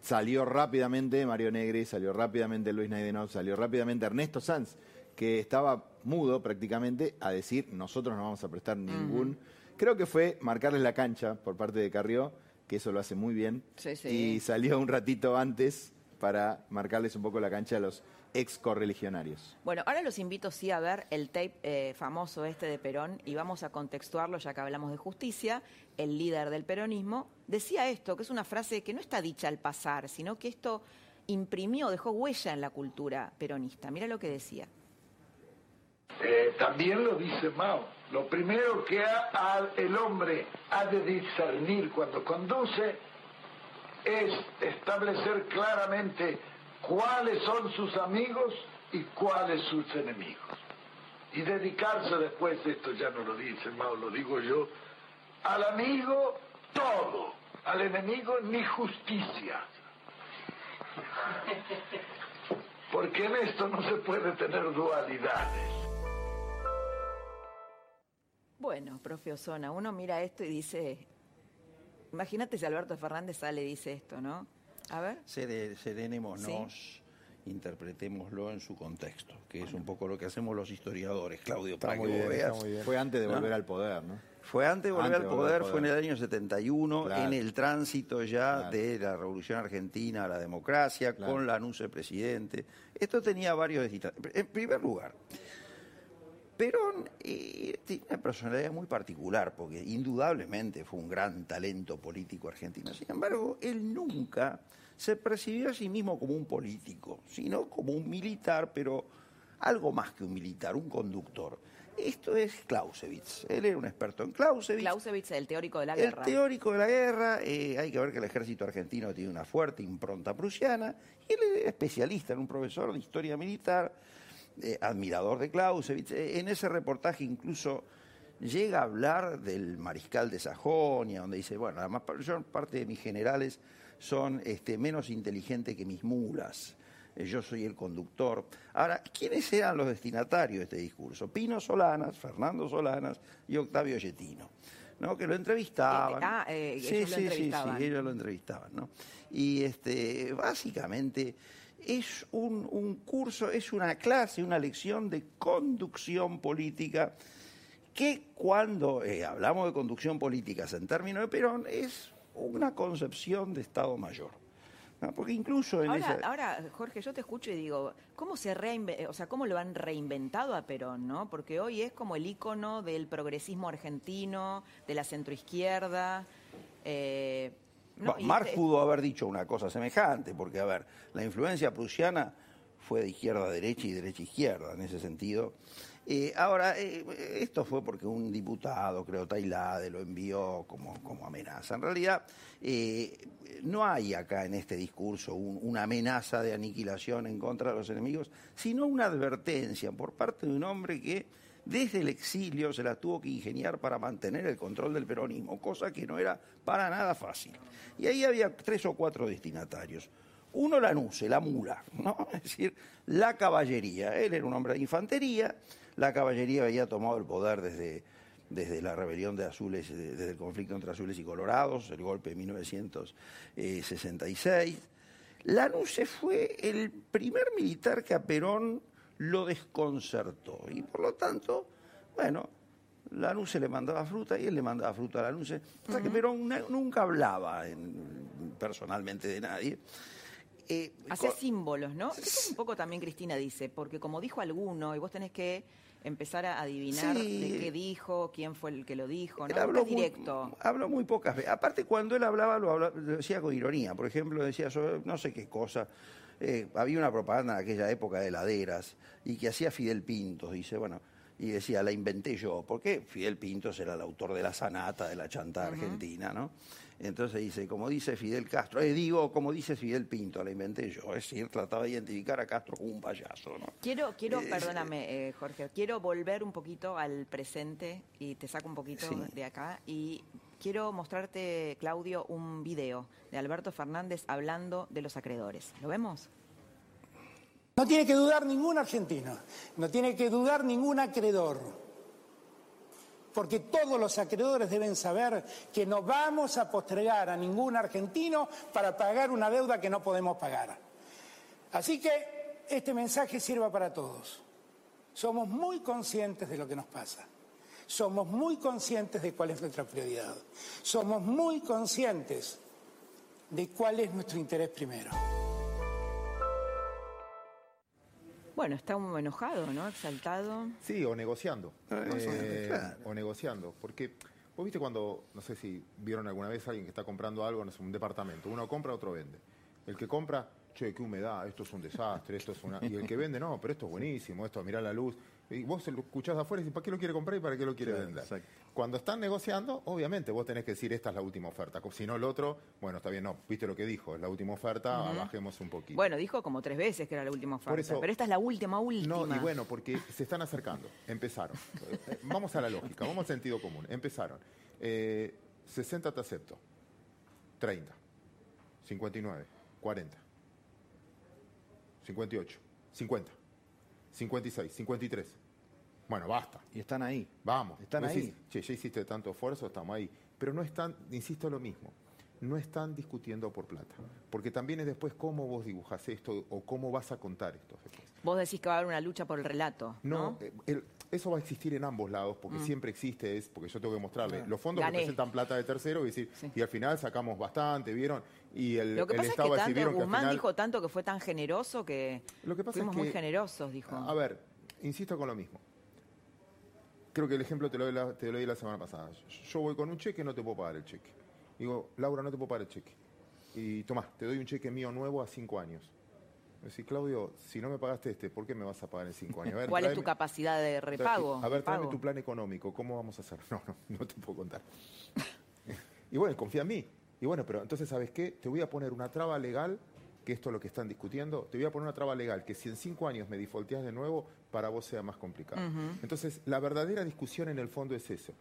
Salió rápidamente Mario Negri, salió rápidamente Luis Naidenov, salió rápidamente Ernesto Sanz, que estaba mudo prácticamente, a decir, nosotros no vamos a prestar ningún... Creo que fue marcarles la cancha por parte de Carrió, que eso lo hace muy bien. Sí, sí. Y salió un ratito antes para marcarles un poco la cancha a los ex correligionarios. Bueno, ahora los invito sí a ver el tape eh, famoso este de Perón y vamos a contextuarlo ya que hablamos de justicia. El líder del peronismo decía esto, que es una frase que no está dicha al pasar, sino que esto imprimió, dejó huella en la cultura peronista. Mira lo que decía. Eh, también lo dice Mao. Lo primero que ha- el hombre ha de discernir cuando conduce es establecer claramente cuáles son sus amigos y cuáles sus enemigos. Y dedicarse después, esto ya no lo dice Mao, lo digo yo, al amigo todo, al enemigo ni justicia. Porque en esto no se puede tener dualidades. Bueno, profe Osona, uno mira esto y dice, imagínate si Alberto Fernández sale y dice esto, ¿no? A ver. Sere- Serenémonos, interpretémoslo en su contexto, que es un poco lo que hacemos los historiadores, Claudio, para muy que bien, vos está veas. muy bien. Fue antes de ¿No? volver al poder, ¿no? Fue antes de volver Antes al volver poder, fue en el año 71, Claro. en el tránsito ya Claro. de la Revolución Argentina a la democracia, Claro. con la anuncio del presidente. Esto tenía varios distintos. En primer lugar, Perón eh, tiene una personalidad muy particular, porque indudablemente fue un gran talento político argentino. Sin embargo, él nunca se percibió a sí mismo como un político, sino como un militar, pero algo más que un militar, un conductor. Esto es Clausewitz. Él era un experto en Clausewitz. Clausewitz, el teórico de la El guerra. teórico de la guerra, eh, hay que ver que el ejército argentino tiene una fuerte impronta prusiana, y él es especialista, en un profesor de historia militar, eh, admirador de Clausewitz. Eh, en ese reportaje incluso llega a hablar del mariscal de Sajonia, donde dice, bueno, además yo, parte de mis generales son este, menos inteligentes que mis mulas. Eh, Yo soy el conductor. Ahora, ¿quiénes eran los destinatarios de este discurso? Pino Solanas, Fernando Solanas y Octavio Yetino. ¿no? que lo entrevistaban. Eh, ah, eh, ellos lo entrevistaban. Sí, ellos lo entrevistaban, ¿no? Y este, básicamente es un, un curso, es una clase, una lección de conducción política que cuando eh, hablamos de conducción política en términos de Perón es una concepción de Estado Mayor. ¿no? Porque incluso en Ahora, esa... ahora, Jorge, yo te escucho y digo, ¿cómo se reinve- o sea, cómo lo han reinventado a Perón, no? Porque hoy es como el ícono del progresismo argentino, de la centroizquierda. eh, Marx este- pudo haber dicho una cosa semejante, porque, a ver, la influencia prusiana fue de izquierda a derecha y derecha a izquierda, en ese sentido. Eh, ahora, eh, esto fue porque un diputado, creo, Tailade, lo envió como, como amenaza. En realidad, eh, no hay acá en este discurso un- una amenaza de aniquilación en contra de los enemigos, sino una advertencia por parte de un hombre que desde el exilio se la tuvo que ingeniar para mantener el control del peronismo, cosa que no era para nada fácil. Y ahí había tres o cuatro destinatarios. Uno la nuce, la mula, ¿no? Es decir, la caballería. Él era un hombre de infantería, la caballería había tomado el poder desde, desde la rebelión de azules, de- desde el conflicto entre azules y colorados, el golpe de 1966. Lanusse fue el primer militar que a Perón lo desconcertó y por lo tanto, bueno, Lanusse le mandaba fruta y él le mandaba fruta a Lanusse. O sea que Perón nunca hablaba en- personalmente de nadie. Eh, Hace co- símbolos, ¿no? Esto es un poco también Cristina dice, porque como dijo alguno, y vos tenés que empezar a adivinar Sí. de qué dijo, quién fue el que lo dijo, Él ¿no? habló muy- directo. habló muy pocas veces. Aparte, cuando él hablaba, lo, habla- lo decía con ironía. Por ejemplo, decía sobre no sé qué cosa. Eh, había una propaganda en aquella época de heladeras y que hacía Fidel Pintos. Dice, bueno, y decía, la inventé yo. Porque Fidel Pintos era el autor de la sanata, de la chanta argentina, ¿no? Entonces dice, como dice Fidel Castro, eh, digo, como dice Fidel Pinto, la inventé yo. Es decir, trataba de identificar a Castro como un payaso, ¿no? Quiero, quiero, Eh, perdóname, eh, Jorge, quiero volver un poquito al presente y te saco un poquito Sí. de acá y quiero mostrarte, Claudio, un video de Alberto Fernández hablando de los acreedores. ¿Lo vemos? No tiene que dudar ningún argentino, no tiene que dudar ningún acreedor, porque todos los acreedores deben saber que no vamos a postergar a ningún argentino para pagar una deuda que no podemos pagar. Así que este mensaje sirva para todos. Somos muy conscientes de lo que nos pasa. Somos muy conscientes de cuál es nuestra prioridad. Somos muy conscientes de cuál es nuestro interés primero. Bueno, está un enojado, ¿no? Exaltado. Sí, o negociando. Ah, Eh, claro. O negociando. Porque vos viste cuando, no sé si vieron alguna vez a alguien que está comprando algo, no sé, un departamento. Uno compra, otro vende. El que compra, che, qué humedad, esto es un desastre, esto es una... Y el que vende, no, pero esto es buenísimo, esto, mirá la luz. Y vos lo escuchás de afuera y decís, ¿para qué lo quiere comprar y para qué lo quiere vender? exacto. Cuando están negociando, obviamente vos tenés que decir, esta es la última oferta. Si no, el otro, bueno, está bien, no, viste lo que dijo, es la última oferta, bajemos un poquito. Bueno, dijo como tres veces que era la última oferta, Por eso- pero esta es la última, última. No, y bueno, porque se están acercando. Empezaron. Eh, Vamos a la lógica, vamos al sentido común. Empezaron. Eh, 60 te acepto. 30. 59. 40. 58. 50. 56. 53. Bueno, basta. Y están ahí. Vamos. Están ahí. che, ya hiciste tanto esfuerzo, estamos ahí. Pero no están, insisto lo mismo, no están discutiendo por plata. Porque también es después cómo vos dibujas esto o cómo vas a contar esto después. Vos decís que va a haber una lucha por el relato, ¿no? No, eh, el- eso va a existir en ambos lados, porque siempre existe, es porque yo tengo que mostrarle. Los fondos Gané. representan plata de tercero y decir, Sí. y al final sacamos bastante, ¿vieron? Y el, Lo que el pasa es Estado que tanto, ¿vieron que al Guzmán final- dijo tanto que fue tan generoso que, Lo que pasa fuimos es que, muy generosos, dijo. A ver, insisto con lo mismo. Creo que el ejemplo te lo, di la, te lo di la semana pasada. Yo voy con un cheque, no te puedo pagar el cheque. Digo, Laura, no te puedo pagar el cheque. Y tomá, te doy un cheque mío nuevo a cinco años. Me decís, Claudio, si no me pagaste este, ¿por qué me vas a pagar en cinco años? A ver, ¿Cuál es tu capacidad de repago? A ver, tráeme tu plan económico, ¿cómo vamos a hacer? No, no, no te puedo contar. y bueno, confía en mí. Y bueno, pero entonces, ¿sabes qué? Te voy a poner una traba legal, que esto es lo que están discutiendo, te voy a poner una traba legal, que si en cinco años me defaulteas de nuevo, para vos sea más complicado. Entonces, la verdadera discusión en el fondo es eso.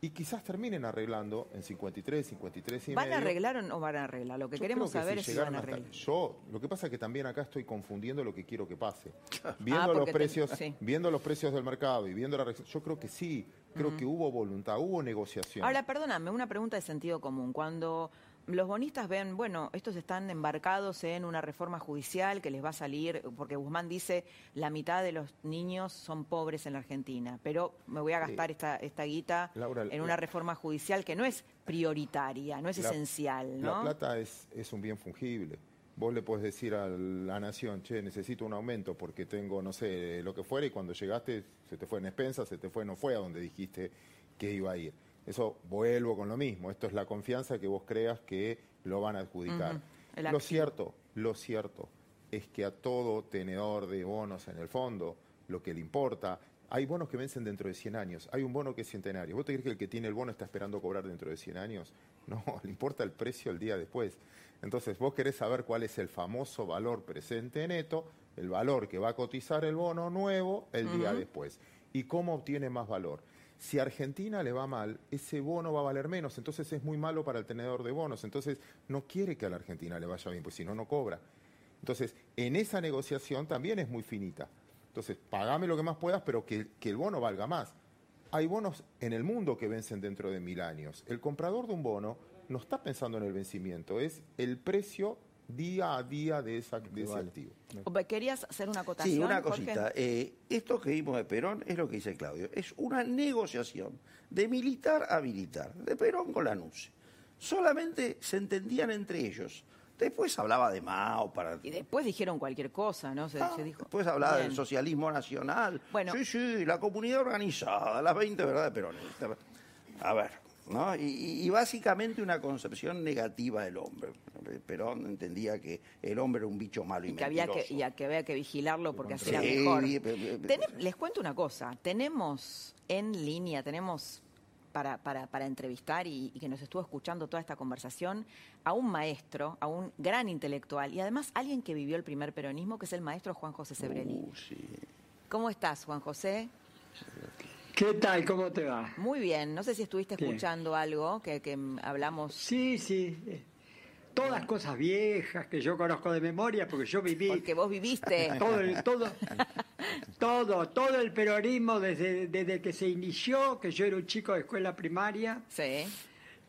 Y quizás terminen arreglando en 53, 53 y ¿Van a arreglar o no van a arreglar? Lo que Yo queremos que saber si es si van a hasta- arreglar. Yo, lo que pasa es que también acá estoy confundiendo lo que quiero que pase. Viendo Ah, los porque te- precios, sí. viendo los precios del mercado y viendo la yo creo que sí, creo que hubo voluntad, hubo negociación. Ahora, perdóname, una pregunta de sentido común. Cuando los bonistas ven, bueno, estos están embarcados en una reforma judicial que les va a salir, porque Guzmán dice, la mitad de los niños son pobres en la Argentina, pero me voy a gastar esta, esta guita Laura, en la- una reforma judicial que no es prioritaria, no es La- esencial, La ¿no? plata es, es un bien fungible. Vos le podés decir a la nación, che, necesito un aumento porque tengo, no sé, lo que fuera, y cuando llegaste se te fue en expensa, se te fue, no fue a donde dijiste que iba a ir. Eso vuelvo con lo mismo. Esto es la confianza que vos creas que lo van a adjudicar. Lo cierto, lo cierto es que a todo tenedor de bonos en el fondo, lo que le importa, hay bonos que vencen dentro de 100 años, hay un bono que es centenario. ¿Vos te crees que el que tiene el bono está esperando cobrar dentro de 100 años? No, le importa el precio el día después. Entonces, vos querés saber cuál es el famoso valor presente neto, el valor que va a cotizar el bono nuevo el día después. ¿Y cómo obtiene más valor? Si a Argentina le va mal, ese bono va a valer menos, entonces es muy malo para el tenedor de bonos, entonces no quiere que a la Argentina le vaya bien, pues si no, no cobra. Entonces, en esa negociación también es muy finita. Entonces, pagame lo que más puedas, pero que, que el bono valga más. Hay bonos en el mundo que vencen dentro de mil años. El comprador de un bono no está pensando en el vencimiento, es el precio día a día de, esa, de ese activo. ¿Querías hacer una acotación? Sí, una cosita. Eh, esto que vimos de Perón es lo que dice Claudio. Es una negociación de militar a militar, de Perón con la NUCE. Solamente se entendían entre ellos. Después hablaba de Mao para... Y después dijeron cualquier cosa, ¿no? Se, Ah, se dijo. Después hablaba Bien. del socialismo nacional. Bueno. Sí, sí, la comunidad organizada, las 20 verdades peronistas. A ver, ¿no? Y, básicamente una concepción negativa del hombre. Perón entendía que el hombre era un bicho malo y, Y que, había que, y a que había que vigilarlo porque así era Sí, mejor. les cuento una cosa, tenemos en línea, tenemos para, para, para entrevistar y, y que nos estuvo escuchando toda esta conversación a un maestro, a un gran intelectual y además alguien que vivió el primer peronismo, que es el maestro Juan José Sebrelli. Uh, sí. ¿Cómo estás, Juan José? ¿Qué tal? ¿Cómo te va? Muy bien, no sé si estuviste Bien. escuchando algo que, que hablamos. Sí, sí. eh, todas cosas viejas que yo conozco de memoria, porque yo viví. Porque vos viviste. Todo, el, todo, todo, todo el peronismo desde, desde que se inició, que yo era un chico de escuela primaria. Sí.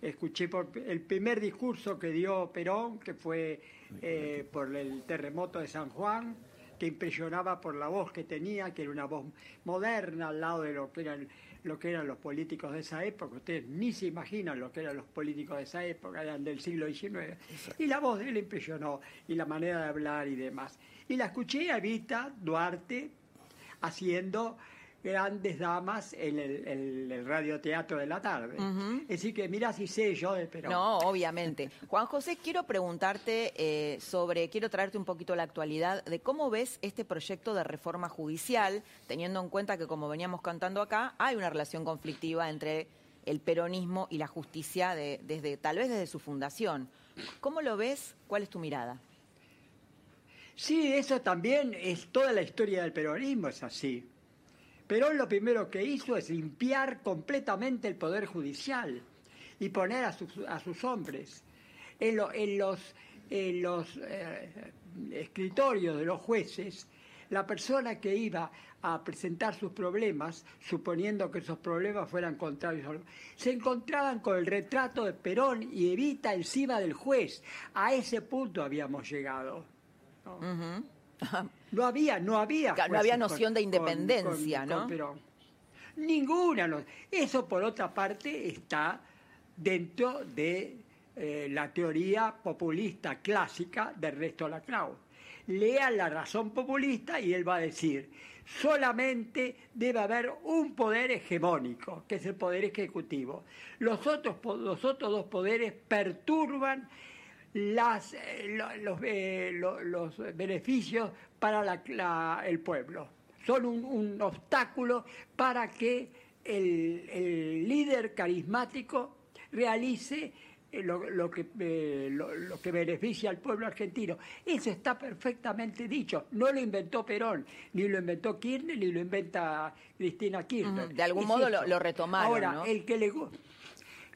Escuché por el primer discurso que dio Perón, que fue eh, por el terremoto de San Juan, que impresionaba por la voz que tenía, que era una voz moderna al lado de lo que eran lo que eran los políticos de esa época. Ustedes ni se imaginan lo que eran los políticos de esa época, eran del siglo XIX. Y la voz de él impresionó, y la manera de hablar y demás. Y la escuché a Vita Duarte haciendo grandes damas en el, radioteatro de la tarde. Es decir, que mira si sé yo de Perón. No, obviamente. Juan José, quiero preguntarte eh, sobre, quiero traerte un poquito la actualidad de cómo ves este proyecto de reforma judicial, teniendo en cuenta que, como veníamos cantando acá, hay una relación conflictiva entre el peronismo y la justicia desde tal vez desde su fundación. ¿Cómo lo ves? ¿Cuál es tu mirada? Sí, eso también es toda la historia del peronismo, es así. Perón lo primero que hizo es limpiar completamente el Poder Judicial y poner a sus, a sus hombres. En, los, en los eh, escritorios de los jueces, la persona que iba a presentar sus problemas, suponiendo que esos problemas fueran contrarios, se encontraban con el retrato de Perón y Evita encima del juez. A ese punto habíamos llegado. Había, no había. no había noción de independencia, ¿no? Pero ninguna. No. Eso, por otra parte, está dentro de eh, la teoría populista clásica del resto de la. Lea la razón populista y él va a decir, solamente debe haber un poder hegemónico, que es el poder ejecutivo. Los otros, los otros dos poderes perturban las, eh, eh, los, beneficios para el pueblo. Son un, obstáculo para que el, líder carismático realice eh, lo, que, lo, que beneficia al pueblo argentino. Eso está perfectamente dicho. No lo inventó Perón, ni lo inventó Kirchner, ni lo inventa Cristina Kirchner. De algún modo lo, retomaron. Ahora, el que le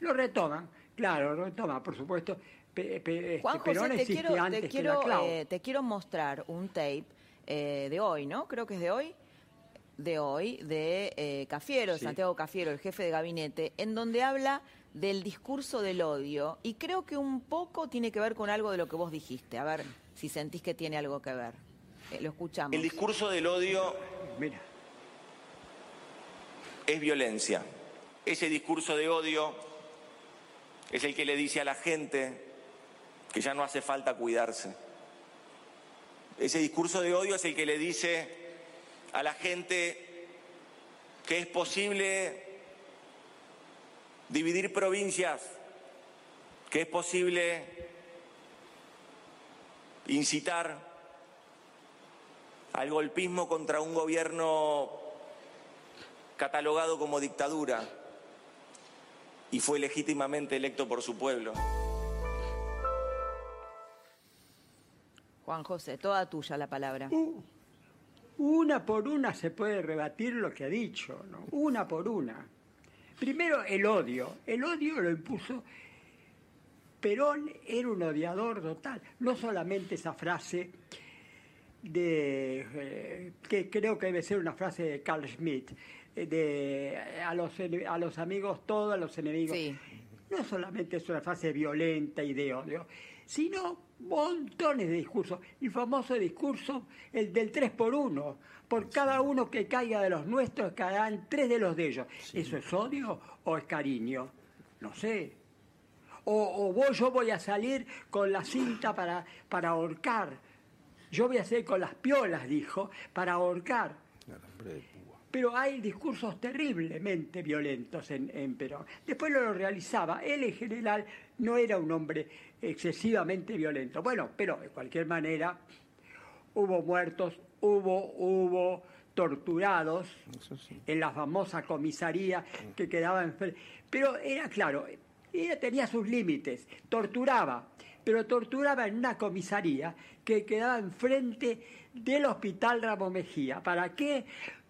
lo retoman, claro, lo retoman, por supuesto. Este, Juan José, te quiero, te, quiero, eh, te quiero mostrar un tape eh, de hoy, ¿no? Creo que es de hoy de hoy de eh, Cafiero, Santiago Cafiero, el jefe de gabinete, en donde habla del discurso del odio y creo que un poco tiene que ver con algo de lo que vos dijiste. A ver si sentís que tiene algo que ver. lo escuchamos. El discurso del odio Mira. es violencia. Ese discurso de odio es el que le dice a la gente que ya no hace falta cuidarse. Ese discurso de odio es el que le dice a la gente que es posible dividir provincias, que es posible incitar al golpismo contra un gobierno catalogado como dictadura y fue legítimamente electo por su pueblo. Juan José, toda tuya la palabra. una por una se puede rebatir lo que ha dicho, ¿no? Una por una. Primero, el odio. El odio lo impuso. Perón era un odiador total. No solamente esa frase de. Eh, que creo que debe ser una frase de Carl Schmitt. Eh, de a los, a los amigos todos, a los enemigos. No solamente es una frase violenta y de odio, sino montones de discursos. El famoso discurso, el del 3 por 1. Por cada uno que caiga de los nuestros, caerán tres de los de ellos. ¿Eso es odio o es cariño? No sé. O, vos, yo voy a salir con la cinta para, para ahorcar. Yo voy a salir con las piolas, dijo, para ahorcar. Pero hay discursos terriblemente violentos en, en Perón. Después lo realizaba. Él en general no era un hombre excesivamente violento. Bueno, pero de cualquier manera hubo muertos, hubo, hubo torturados en la famosa comisaría que quedaba en... Pero era claro, ella tenía sus límites, torturaba, pero torturaba en una comisaría que quedaba enfrente del hospital Ramo Mejía. ¿Para qué?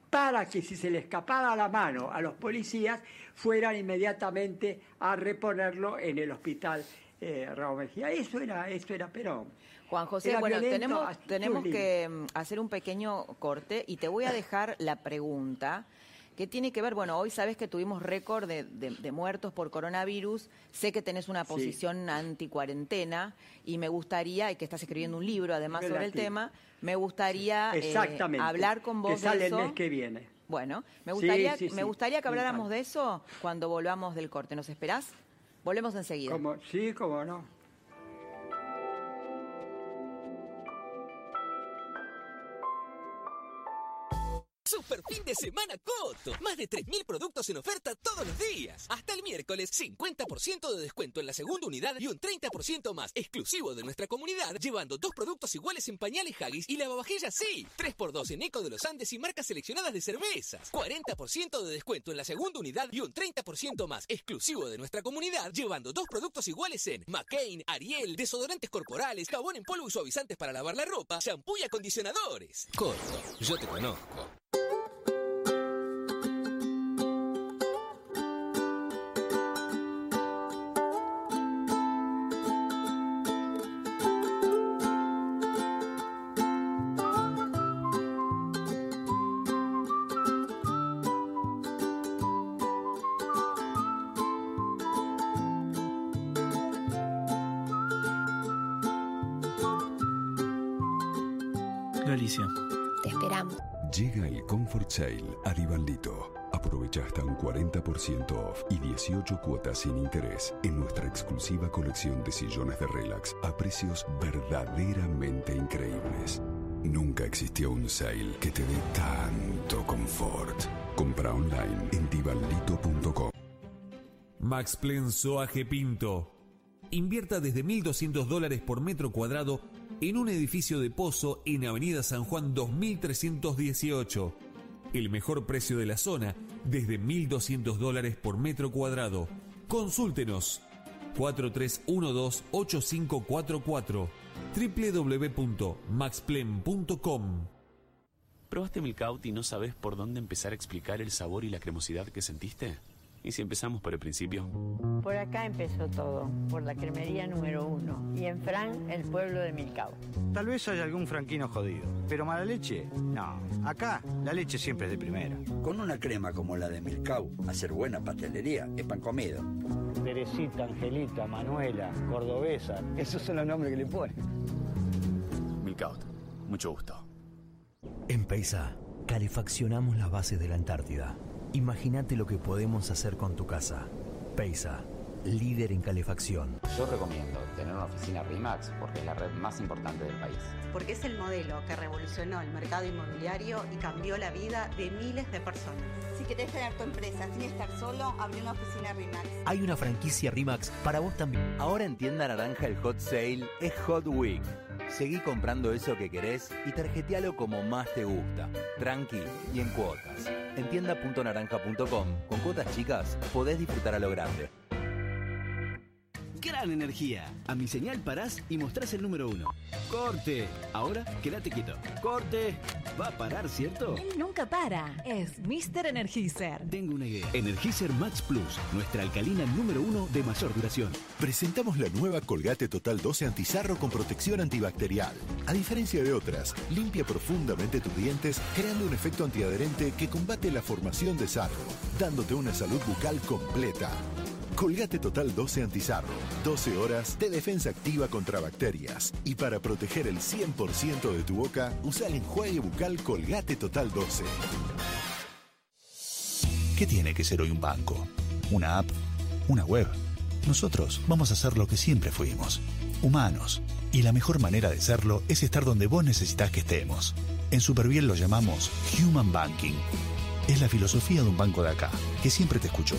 Para que si se le escapaba la mano a los policías, fueran inmediatamente a reponerlo en el hospital eh, Raúl Mejía. Eso era, eso era Perón. Juan José, Era bueno, tenemos, tenemos que mm, hacer un pequeño corte y te voy a dejar la pregunta que tiene que ver, bueno, hoy sabes que tuvimos récord de, de- de muertos por coronavirus, sé que tenés una Sí. posición anti-cuarentena y me gustaría, y que estás escribiendo un libro además sobre el tema, me gustaría eh, Exactamente. hablar con vos Que sale de el eso. mes que viene. Bueno, me Sí, gustaría, sí, sí. me gustaría que habláramos de eso cuando volvamos del corte. ¿Nos esperás? Volvemos enseguida. Como, sí, como no. Super fin de semana Coto. Más de 3.000 productos en oferta todos los días. Hasta el miércoles, 50% de descuento en la segunda unidad y un 30% más exclusivo de nuestra comunidad, llevando dos productos iguales en pañales Haggis y lavavajillas sí. 3x2 en Eco de los Andes y marcas seleccionadas de cervezas. 40% de descuento en la segunda unidad y un 30% más exclusivo de nuestra comunidad, llevando dos productos iguales en McCain, Ariel, desodorantes corporales, jabón en polvo y suavizantes para lavar la ropa, shampoo y acondicionadores. Coto, yo te conozco. 18 cuotas sin interés en nuestra exclusiva colección de sillones de relax a precios verdaderamente increíbles. Nunca existió un sale que te dé tanto confort. Compra online en divanlito.com. Max Plan Soaje Pinto. Invierta desde 1.200 dólares por metro cuadrado en un edificio de pozo en Avenida San Juan 2318. El mejor precio de la zona desde 1.200 dólares por metro cuadrado. Consúltenos 4312-8544 www.maxplen.com ¿Probaste Milkout y no sabes por dónde empezar a explicar el sabor y la cremosidad que sentiste? ¿Y si empezamos por el principio? Por acá empezó todo, por la cremería número uno. Y en Fran, el pueblo de Milcao. Tal vez haya algún franquino jodido, pero mala leche, no. Acá la leche siempre es de primera. Con una crema como la de Milcau, hacer buena pastelería es pan comido. Teresita, Angelita, Manuela, Cordobesa, esos son los nombres que le ponen. Milkout, mucho gusto. En Peisa, calefaccionamos las bases de la Antártida. Imagínate lo que podemos hacer con tu casa. Peisa, líder en calefacción. Yo recomiendo tener una oficina RIMAX porque es la red más importante del país. porque es el modelo que revolucionó el mercado inmobiliario y cambió la vida de miles de personas. Si querés tener tu empresa sin estar solo, abre una oficina RIMAX. Hay una franquicia RIMAX para vos también. Ahora en Tienda Naranja el Hot Sale es Hot Week. Seguí comprando eso que querés y tarjetealo como más te gusta. Tranqui y en cuotas. En tienda.naranja.com, con cuotas chicas, podés disfrutar a lo grande. Gran energía. A mi señal parás y mostrás el número uno. ¡Corte! Ahora quédate quieto. ¡Corte! Va a parar, ¿cierto? Él nunca para. Es Mr. Energizer. Tengo una idea. Energizer Max Plus, nuestra alcalina número uno de mayor duración. Presentamos la nueva Colgate Total 12 Antizarro con protección antibacterial. A diferencia de otras, limpia profundamente tus dientes creando un efecto antiadherente que combate la formación de sarro, dándote una salud bucal completa. Colgate Total 12 Antizarro. 12 horas de defensa activa contra bacterias. Y para proteger el 100% de tu boca, usa el enjuague bucal Colgate Total 12. ¿Qué tiene que ser hoy un banco? ¿Una app? ¿Una web? Nosotros vamos a ser lo que siempre fuimos, humanos. Y la mejor manera de serlo es estar donde vos necesitas que estemos. En Superbiel lo llamamos Human Banking. Es la filosofía de un banco de acá, que siempre te escuchó.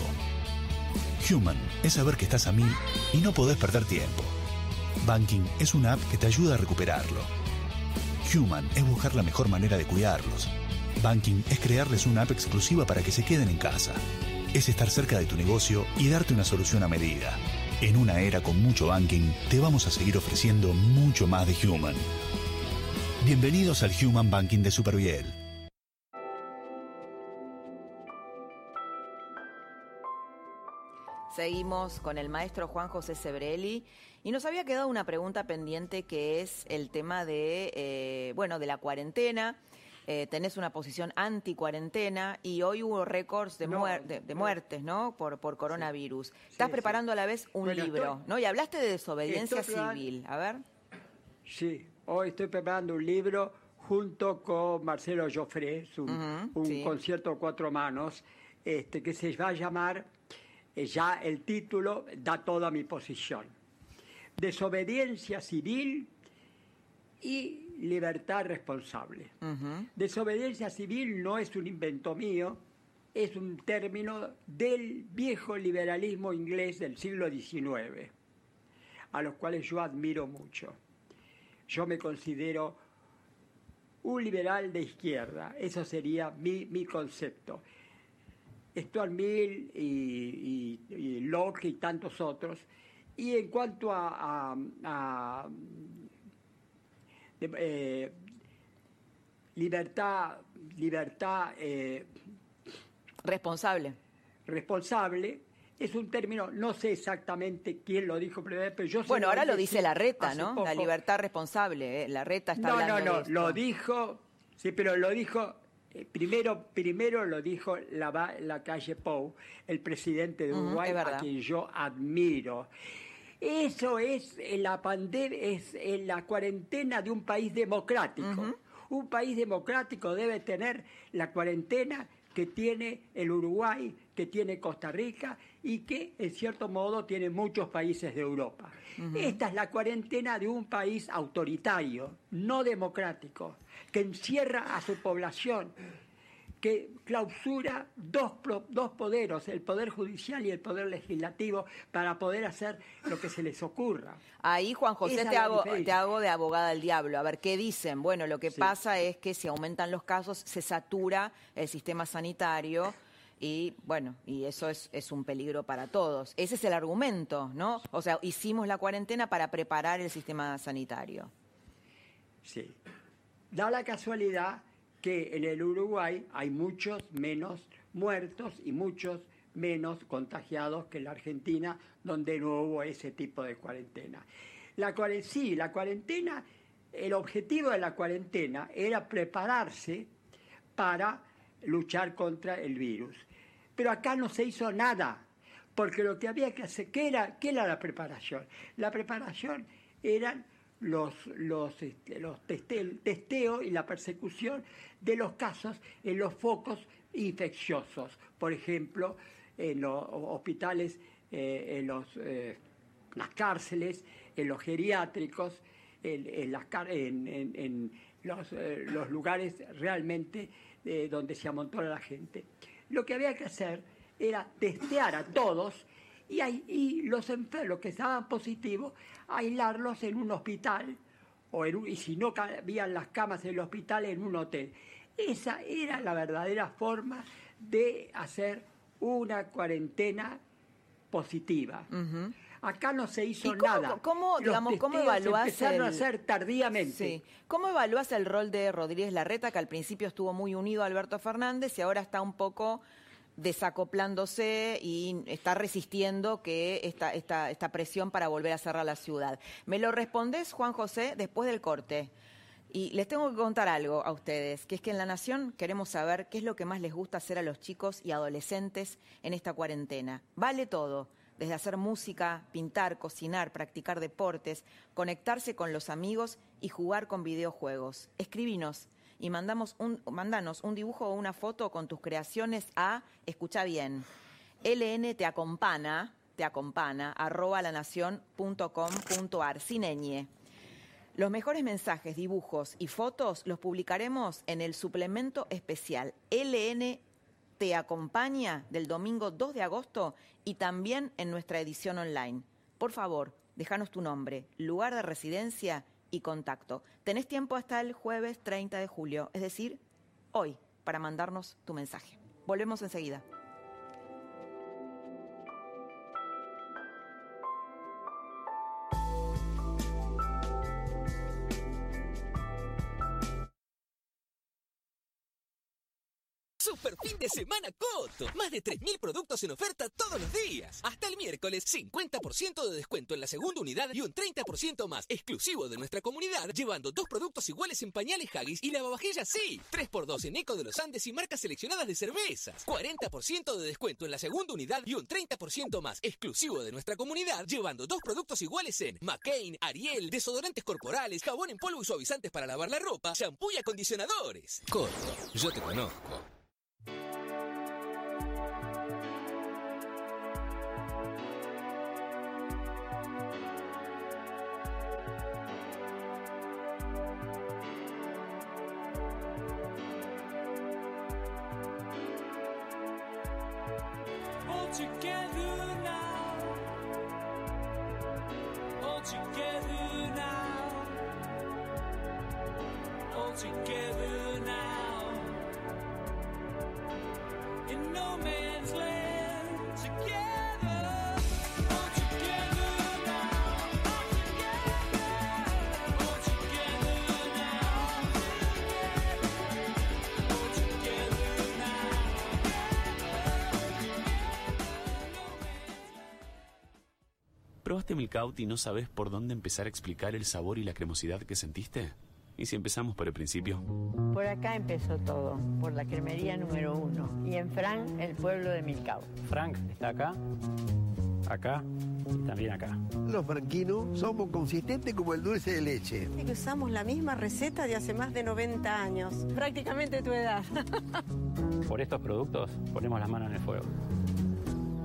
Human es saber que estás a mil y no podés perder tiempo. Banking es una app que te ayuda a recuperarlo. Human es buscar la mejor manera de cuidarlos. Banking es crearles una app exclusiva para que se queden en casa. Es estar cerca de tu negocio y darte una solución a medida. En una era con mucho banking, te vamos a seguir ofreciendo mucho más de Human. Bienvenidos al Human Banking de Superviel. Seguimos con el maestro Juan José Sebrelli y nos había quedado una pregunta pendiente que es el tema de, eh, bueno, de la cuarentena. Eh, tenés una posición anti-cuarentena y hoy hubo récords de, No, muer- de- de no. muertes, ¿no? Por, por coronavirus. Estás sí. preparando a la vez un Bueno, libro, estoy- ¿no? Y hablaste de desobediencia civil. A ver. Sí, hoy estoy preparando un libro junto con Marcelo Joffre, un, concierto a cuatro manos, este, que se va a llamar, ya el título da toda mi posición. Desobediencia civil y libertad responsable. Desobediencia civil no es un invento mío, es un término del viejo liberalismo inglés del siglo XIX, a los cuales yo admiro mucho. Yo me considero un liberal de izquierda, eso sería mi, mi concepto. Stuart Mill y, y- y Locke y tantos otros. Y en cuanto a, a- a, de- eh, libertad, libertad eh, responsable. Responsable es un término, no sé exactamente quién lo dijo primero, pero yo Bueno, ahora lo dice la reta, ¿no? poco. La libertad responsable. ¿eh? La reta está No, no, hablando no, de esto. lo dijo, sí, pero lo dijo, eh, primero, primero lo dijo la, calle Pou, el presidente de Uruguay, a quien yo admiro. Eso es en la pandemia, es en la cuarentena de un país democrático. Un país democrático debe tener la cuarentena que tiene el Uruguay, que tiene Costa Rica y que en cierto modo tiene muchos países de Europa. Esta es la cuarentena de un país autoritario, no democrático, que encierra a su población, que clausura dos, dos poderes, el poder judicial y el poder legislativo, para poder hacer lo que se les ocurra. Ahí, Juan José, te hago, diferencia. te hago de abogada del diablo. A ver, ¿qué dicen? Bueno, lo que pasa es que si aumentan los casos, se satura el sistema sanitario y, bueno, y eso es, un peligro para todos. Ese es el argumento, ¿no? O sea, hicimos la cuarentena para preparar el sistema sanitario. Sí. Da la casualidad que en el Uruguay hay muchos menos muertos y muchos menos contagiados que en la Argentina, donde no hubo ese tipo de cuarentena. La cuare- sí, la cuarentena, el objetivo de la cuarentena era prepararse para luchar contra el virus. Pero acá no se hizo nada, porque lo que había que hacer, ¿qué era, qué era la preparación? La preparación eran los, los, este, los el testeo y la persecución de los casos en los focos infecciosos. Por ejemplo, en los hospitales, eh, en los, eh, las cárceles, en los geriátricos, en, en las en- en- los, eh, los lugares realmente donde se amontona la gente. Lo que había que hacer era testear a todos y, los enfermos que estaban positivos, aislarlos en un hospital, o en un- y si no cabían las camas en el hospital, en un hotel. Esa era la verdadera forma de hacer una cuarentena positiva. Acá no se hizo ¿Y cómo- nada. cómo, Los digamos, cómo evaluás empezaron a el- hacer tardíamente. Sí. ¿Cómo evalúas el rol de Rodríguez Larreta, que al principio estuvo muy unido a Alberto Fernández y ahora está un poco desacoplándose y está resistiendo que esta, esta, esta presión para volver a cerrar la ciudad? Me lo respondes, Juan José, después del corte. Y les tengo que contar algo a ustedes, que es que en La Nación queremos saber qué es lo que más les gusta hacer a los chicos y adolescentes en esta cuarentena. Vale todo, desde hacer música, pintar, cocinar, practicar deportes, conectarse con los amigos y jugar con videojuegos. Escribinos y mandamos un, mandanos un dibujo o una foto con tus creaciones a, escucha bien, LN te acompaña, te acompaña, arroba lanación.com.ar, sin ñ. Los mejores mensajes, dibujos y fotos los publicaremos en el suplemento especial LN Te Acompaña del domingo 2 de agosto y también en nuestra edición online. Por favor, déjanos tu nombre, lugar de residencia y contacto. Tenés tiempo hasta el jueves 30 de julio, es decir, hoy, para mandarnos tu mensaje. Volvemos enseguida. Super fin de semana Coto. Más de 3.000 productos en oferta todos los días. Hasta el miércoles, 50% de descuento en la segunda unidad y un 30% más exclusivo de nuestra comunidad, llevando dos productos iguales en pañales Haggis y lavavajillas sí. 3x2 en Eco de los Andes y marcas seleccionadas de cervezas. 40% de descuento en la segunda unidad y un 30% más exclusivo de nuestra comunidad, llevando dos productos iguales en McCain, Ariel, desodorantes corporales, jabón en polvo y suavizantes para lavar la ropa, shampoo y acondicionadores. Coto, yo te conozco. ¿Probaste Milkout y no sabes por dónde empezar a explicar el sabor y la cremosidad que sentiste? ¿Y si empezamos por el principio? Por acá empezó todo, por la cremería número uno. Y en Frank, el pueblo de Milcao. Frank está acá, acá y también acá. Los franquinos somos consistentes como el dulce de leche. Y que usamos la misma receta de hace más de 90 años. Prácticamente tu edad. Por estos productos ponemos las manos en el fuego.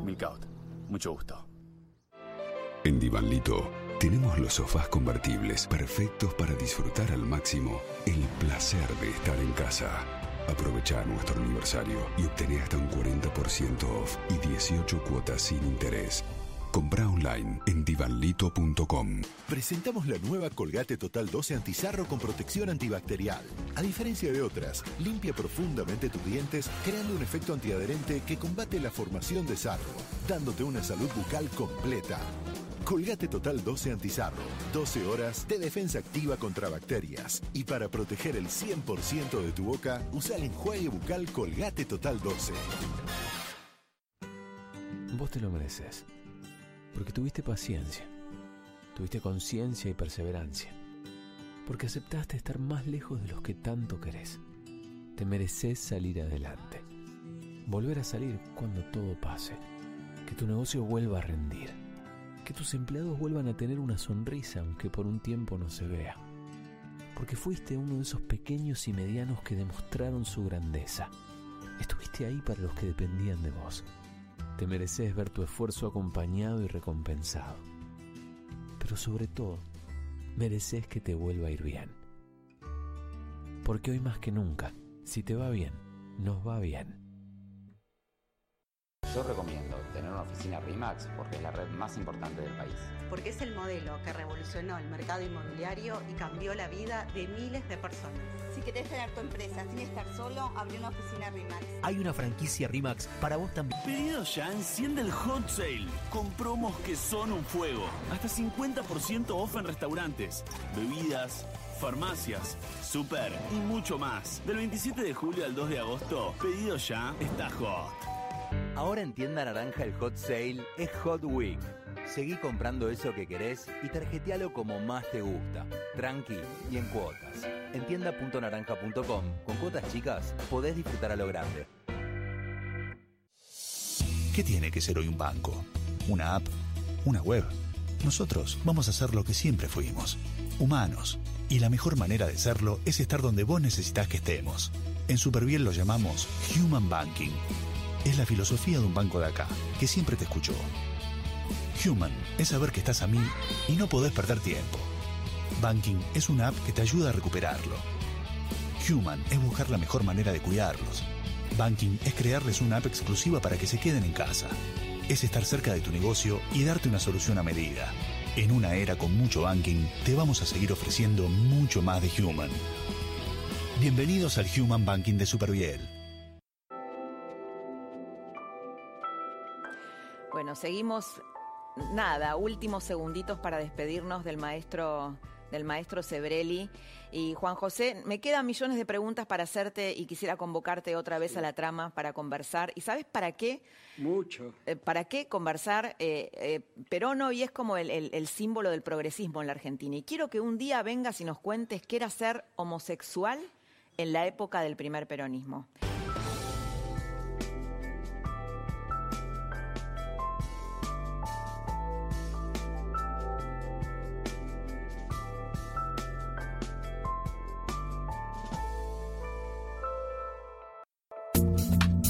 Milkout, mucho gusto. En Divanlito tenemos los sofás convertibles perfectos para disfrutar al máximo el placer de estar en casa. Aprovecha nuestro aniversario y obtené hasta un 40% off y 18 cuotas sin interés. Compra online en divanlito.com. Presentamos la nueva Colgate Total 12 Antizarro con protección antibacterial. A diferencia de otras, limpia profundamente tus dientes, creando un efecto antiadherente que combate la formación de sarro, dándote una salud bucal completa. Colgate Total 12 Antizarro. 12 horas de defensa activa contra bacterias. Y para proteger el 100% de tu boca, usa el enjuague bucal Colgate Total 12. Vos te lo mereces. Porque tuviste paciencia. Tuviste conciencia y perseverancia. Porque aceptaste estar más lejos de los que tanto querés. Te mereces salir adelante. Volver a salir cuando todo pase. Que tu negocio vuelva a rendir. Que tus empleados vuelvan a tener una sonrisa aunque por un tiempo no se vea. Porque fuiste uno de esos pequeños y medianos que demostraron su grandeza. Estuviste ahí para los que dependían de vos. Te mereces ver tu esfuerzo acompañado y recompensado. Pero sobre todo, mereces que te vuelva a ir bien. Porque hoy más que nunca, si te va bien, nos va bien. Yo recomiendo tener una oficina RIMAX porque es la red más importante del país. Porque es el modelo que revolucionó el mercado inmobiliario y cambió la vida de miles de personas. Si querés tener tu empresa sin estar solo, abre una oficina RIMAX. Hay una franquicia RIMAX para vos también. Pedido ya enciende el hot sale con promos que son un fuego. Hasta 50% off en restaurantes, bebidas, farmacias, super y mucho más. Del 27 de julio al 2 de agosto, pedido ya está hot. Ahora en tienda naranja el hot sale es Hot Week. Seguí comprando eso que querés y tarjetealo como más te gusta. Tranqui y en cuotas. En tienda.naranja.com, con cuotas chicas, podés disfrutar a lo grande. ¿Qué tiene que ser hoy un banco? ¿Una app? ¿Una web? Nosotros vamos a hacer lo que siempre fuimos, humanos. Y la mejor manera de serlo es estar donde vos necesitas que estemos. En Superbiel lo llamamos Human Banking. Es la filosofía de un banco de acá, que siempre te escuchó. Human es saber que estás a mí y no podés perder tiempo. Banking es una app que te ayuda a recuperarlo. Human es buscar la mejor manera de cuidarlos. Banking es crearles una app exclusiva para que se queden en casa. Es estar cerca de tu negocio y darte una solución a medida. En una era con mucho banking, te vamos a seguir ofreciendo mucho más de Human. Bienvenidos al Human Banking de Superviel. Seguimos. Nada, últimos segunditos para despedirnos del maestro del maestro Sebrelli. Y Juan José, me quedan millones de preguntas para hacerte y quisiera convocarte otra vez a la trama para conversar. ¿Y sabes para qué? Mucho. Eh, ¿Para qué conversar? Eh, eh, Perón hoy es como el, el- el símbolo del progresismo en la Argentina. Y quiero que un día vengas y nos cuentes qué era ser homosexual en la época del primer peronismo.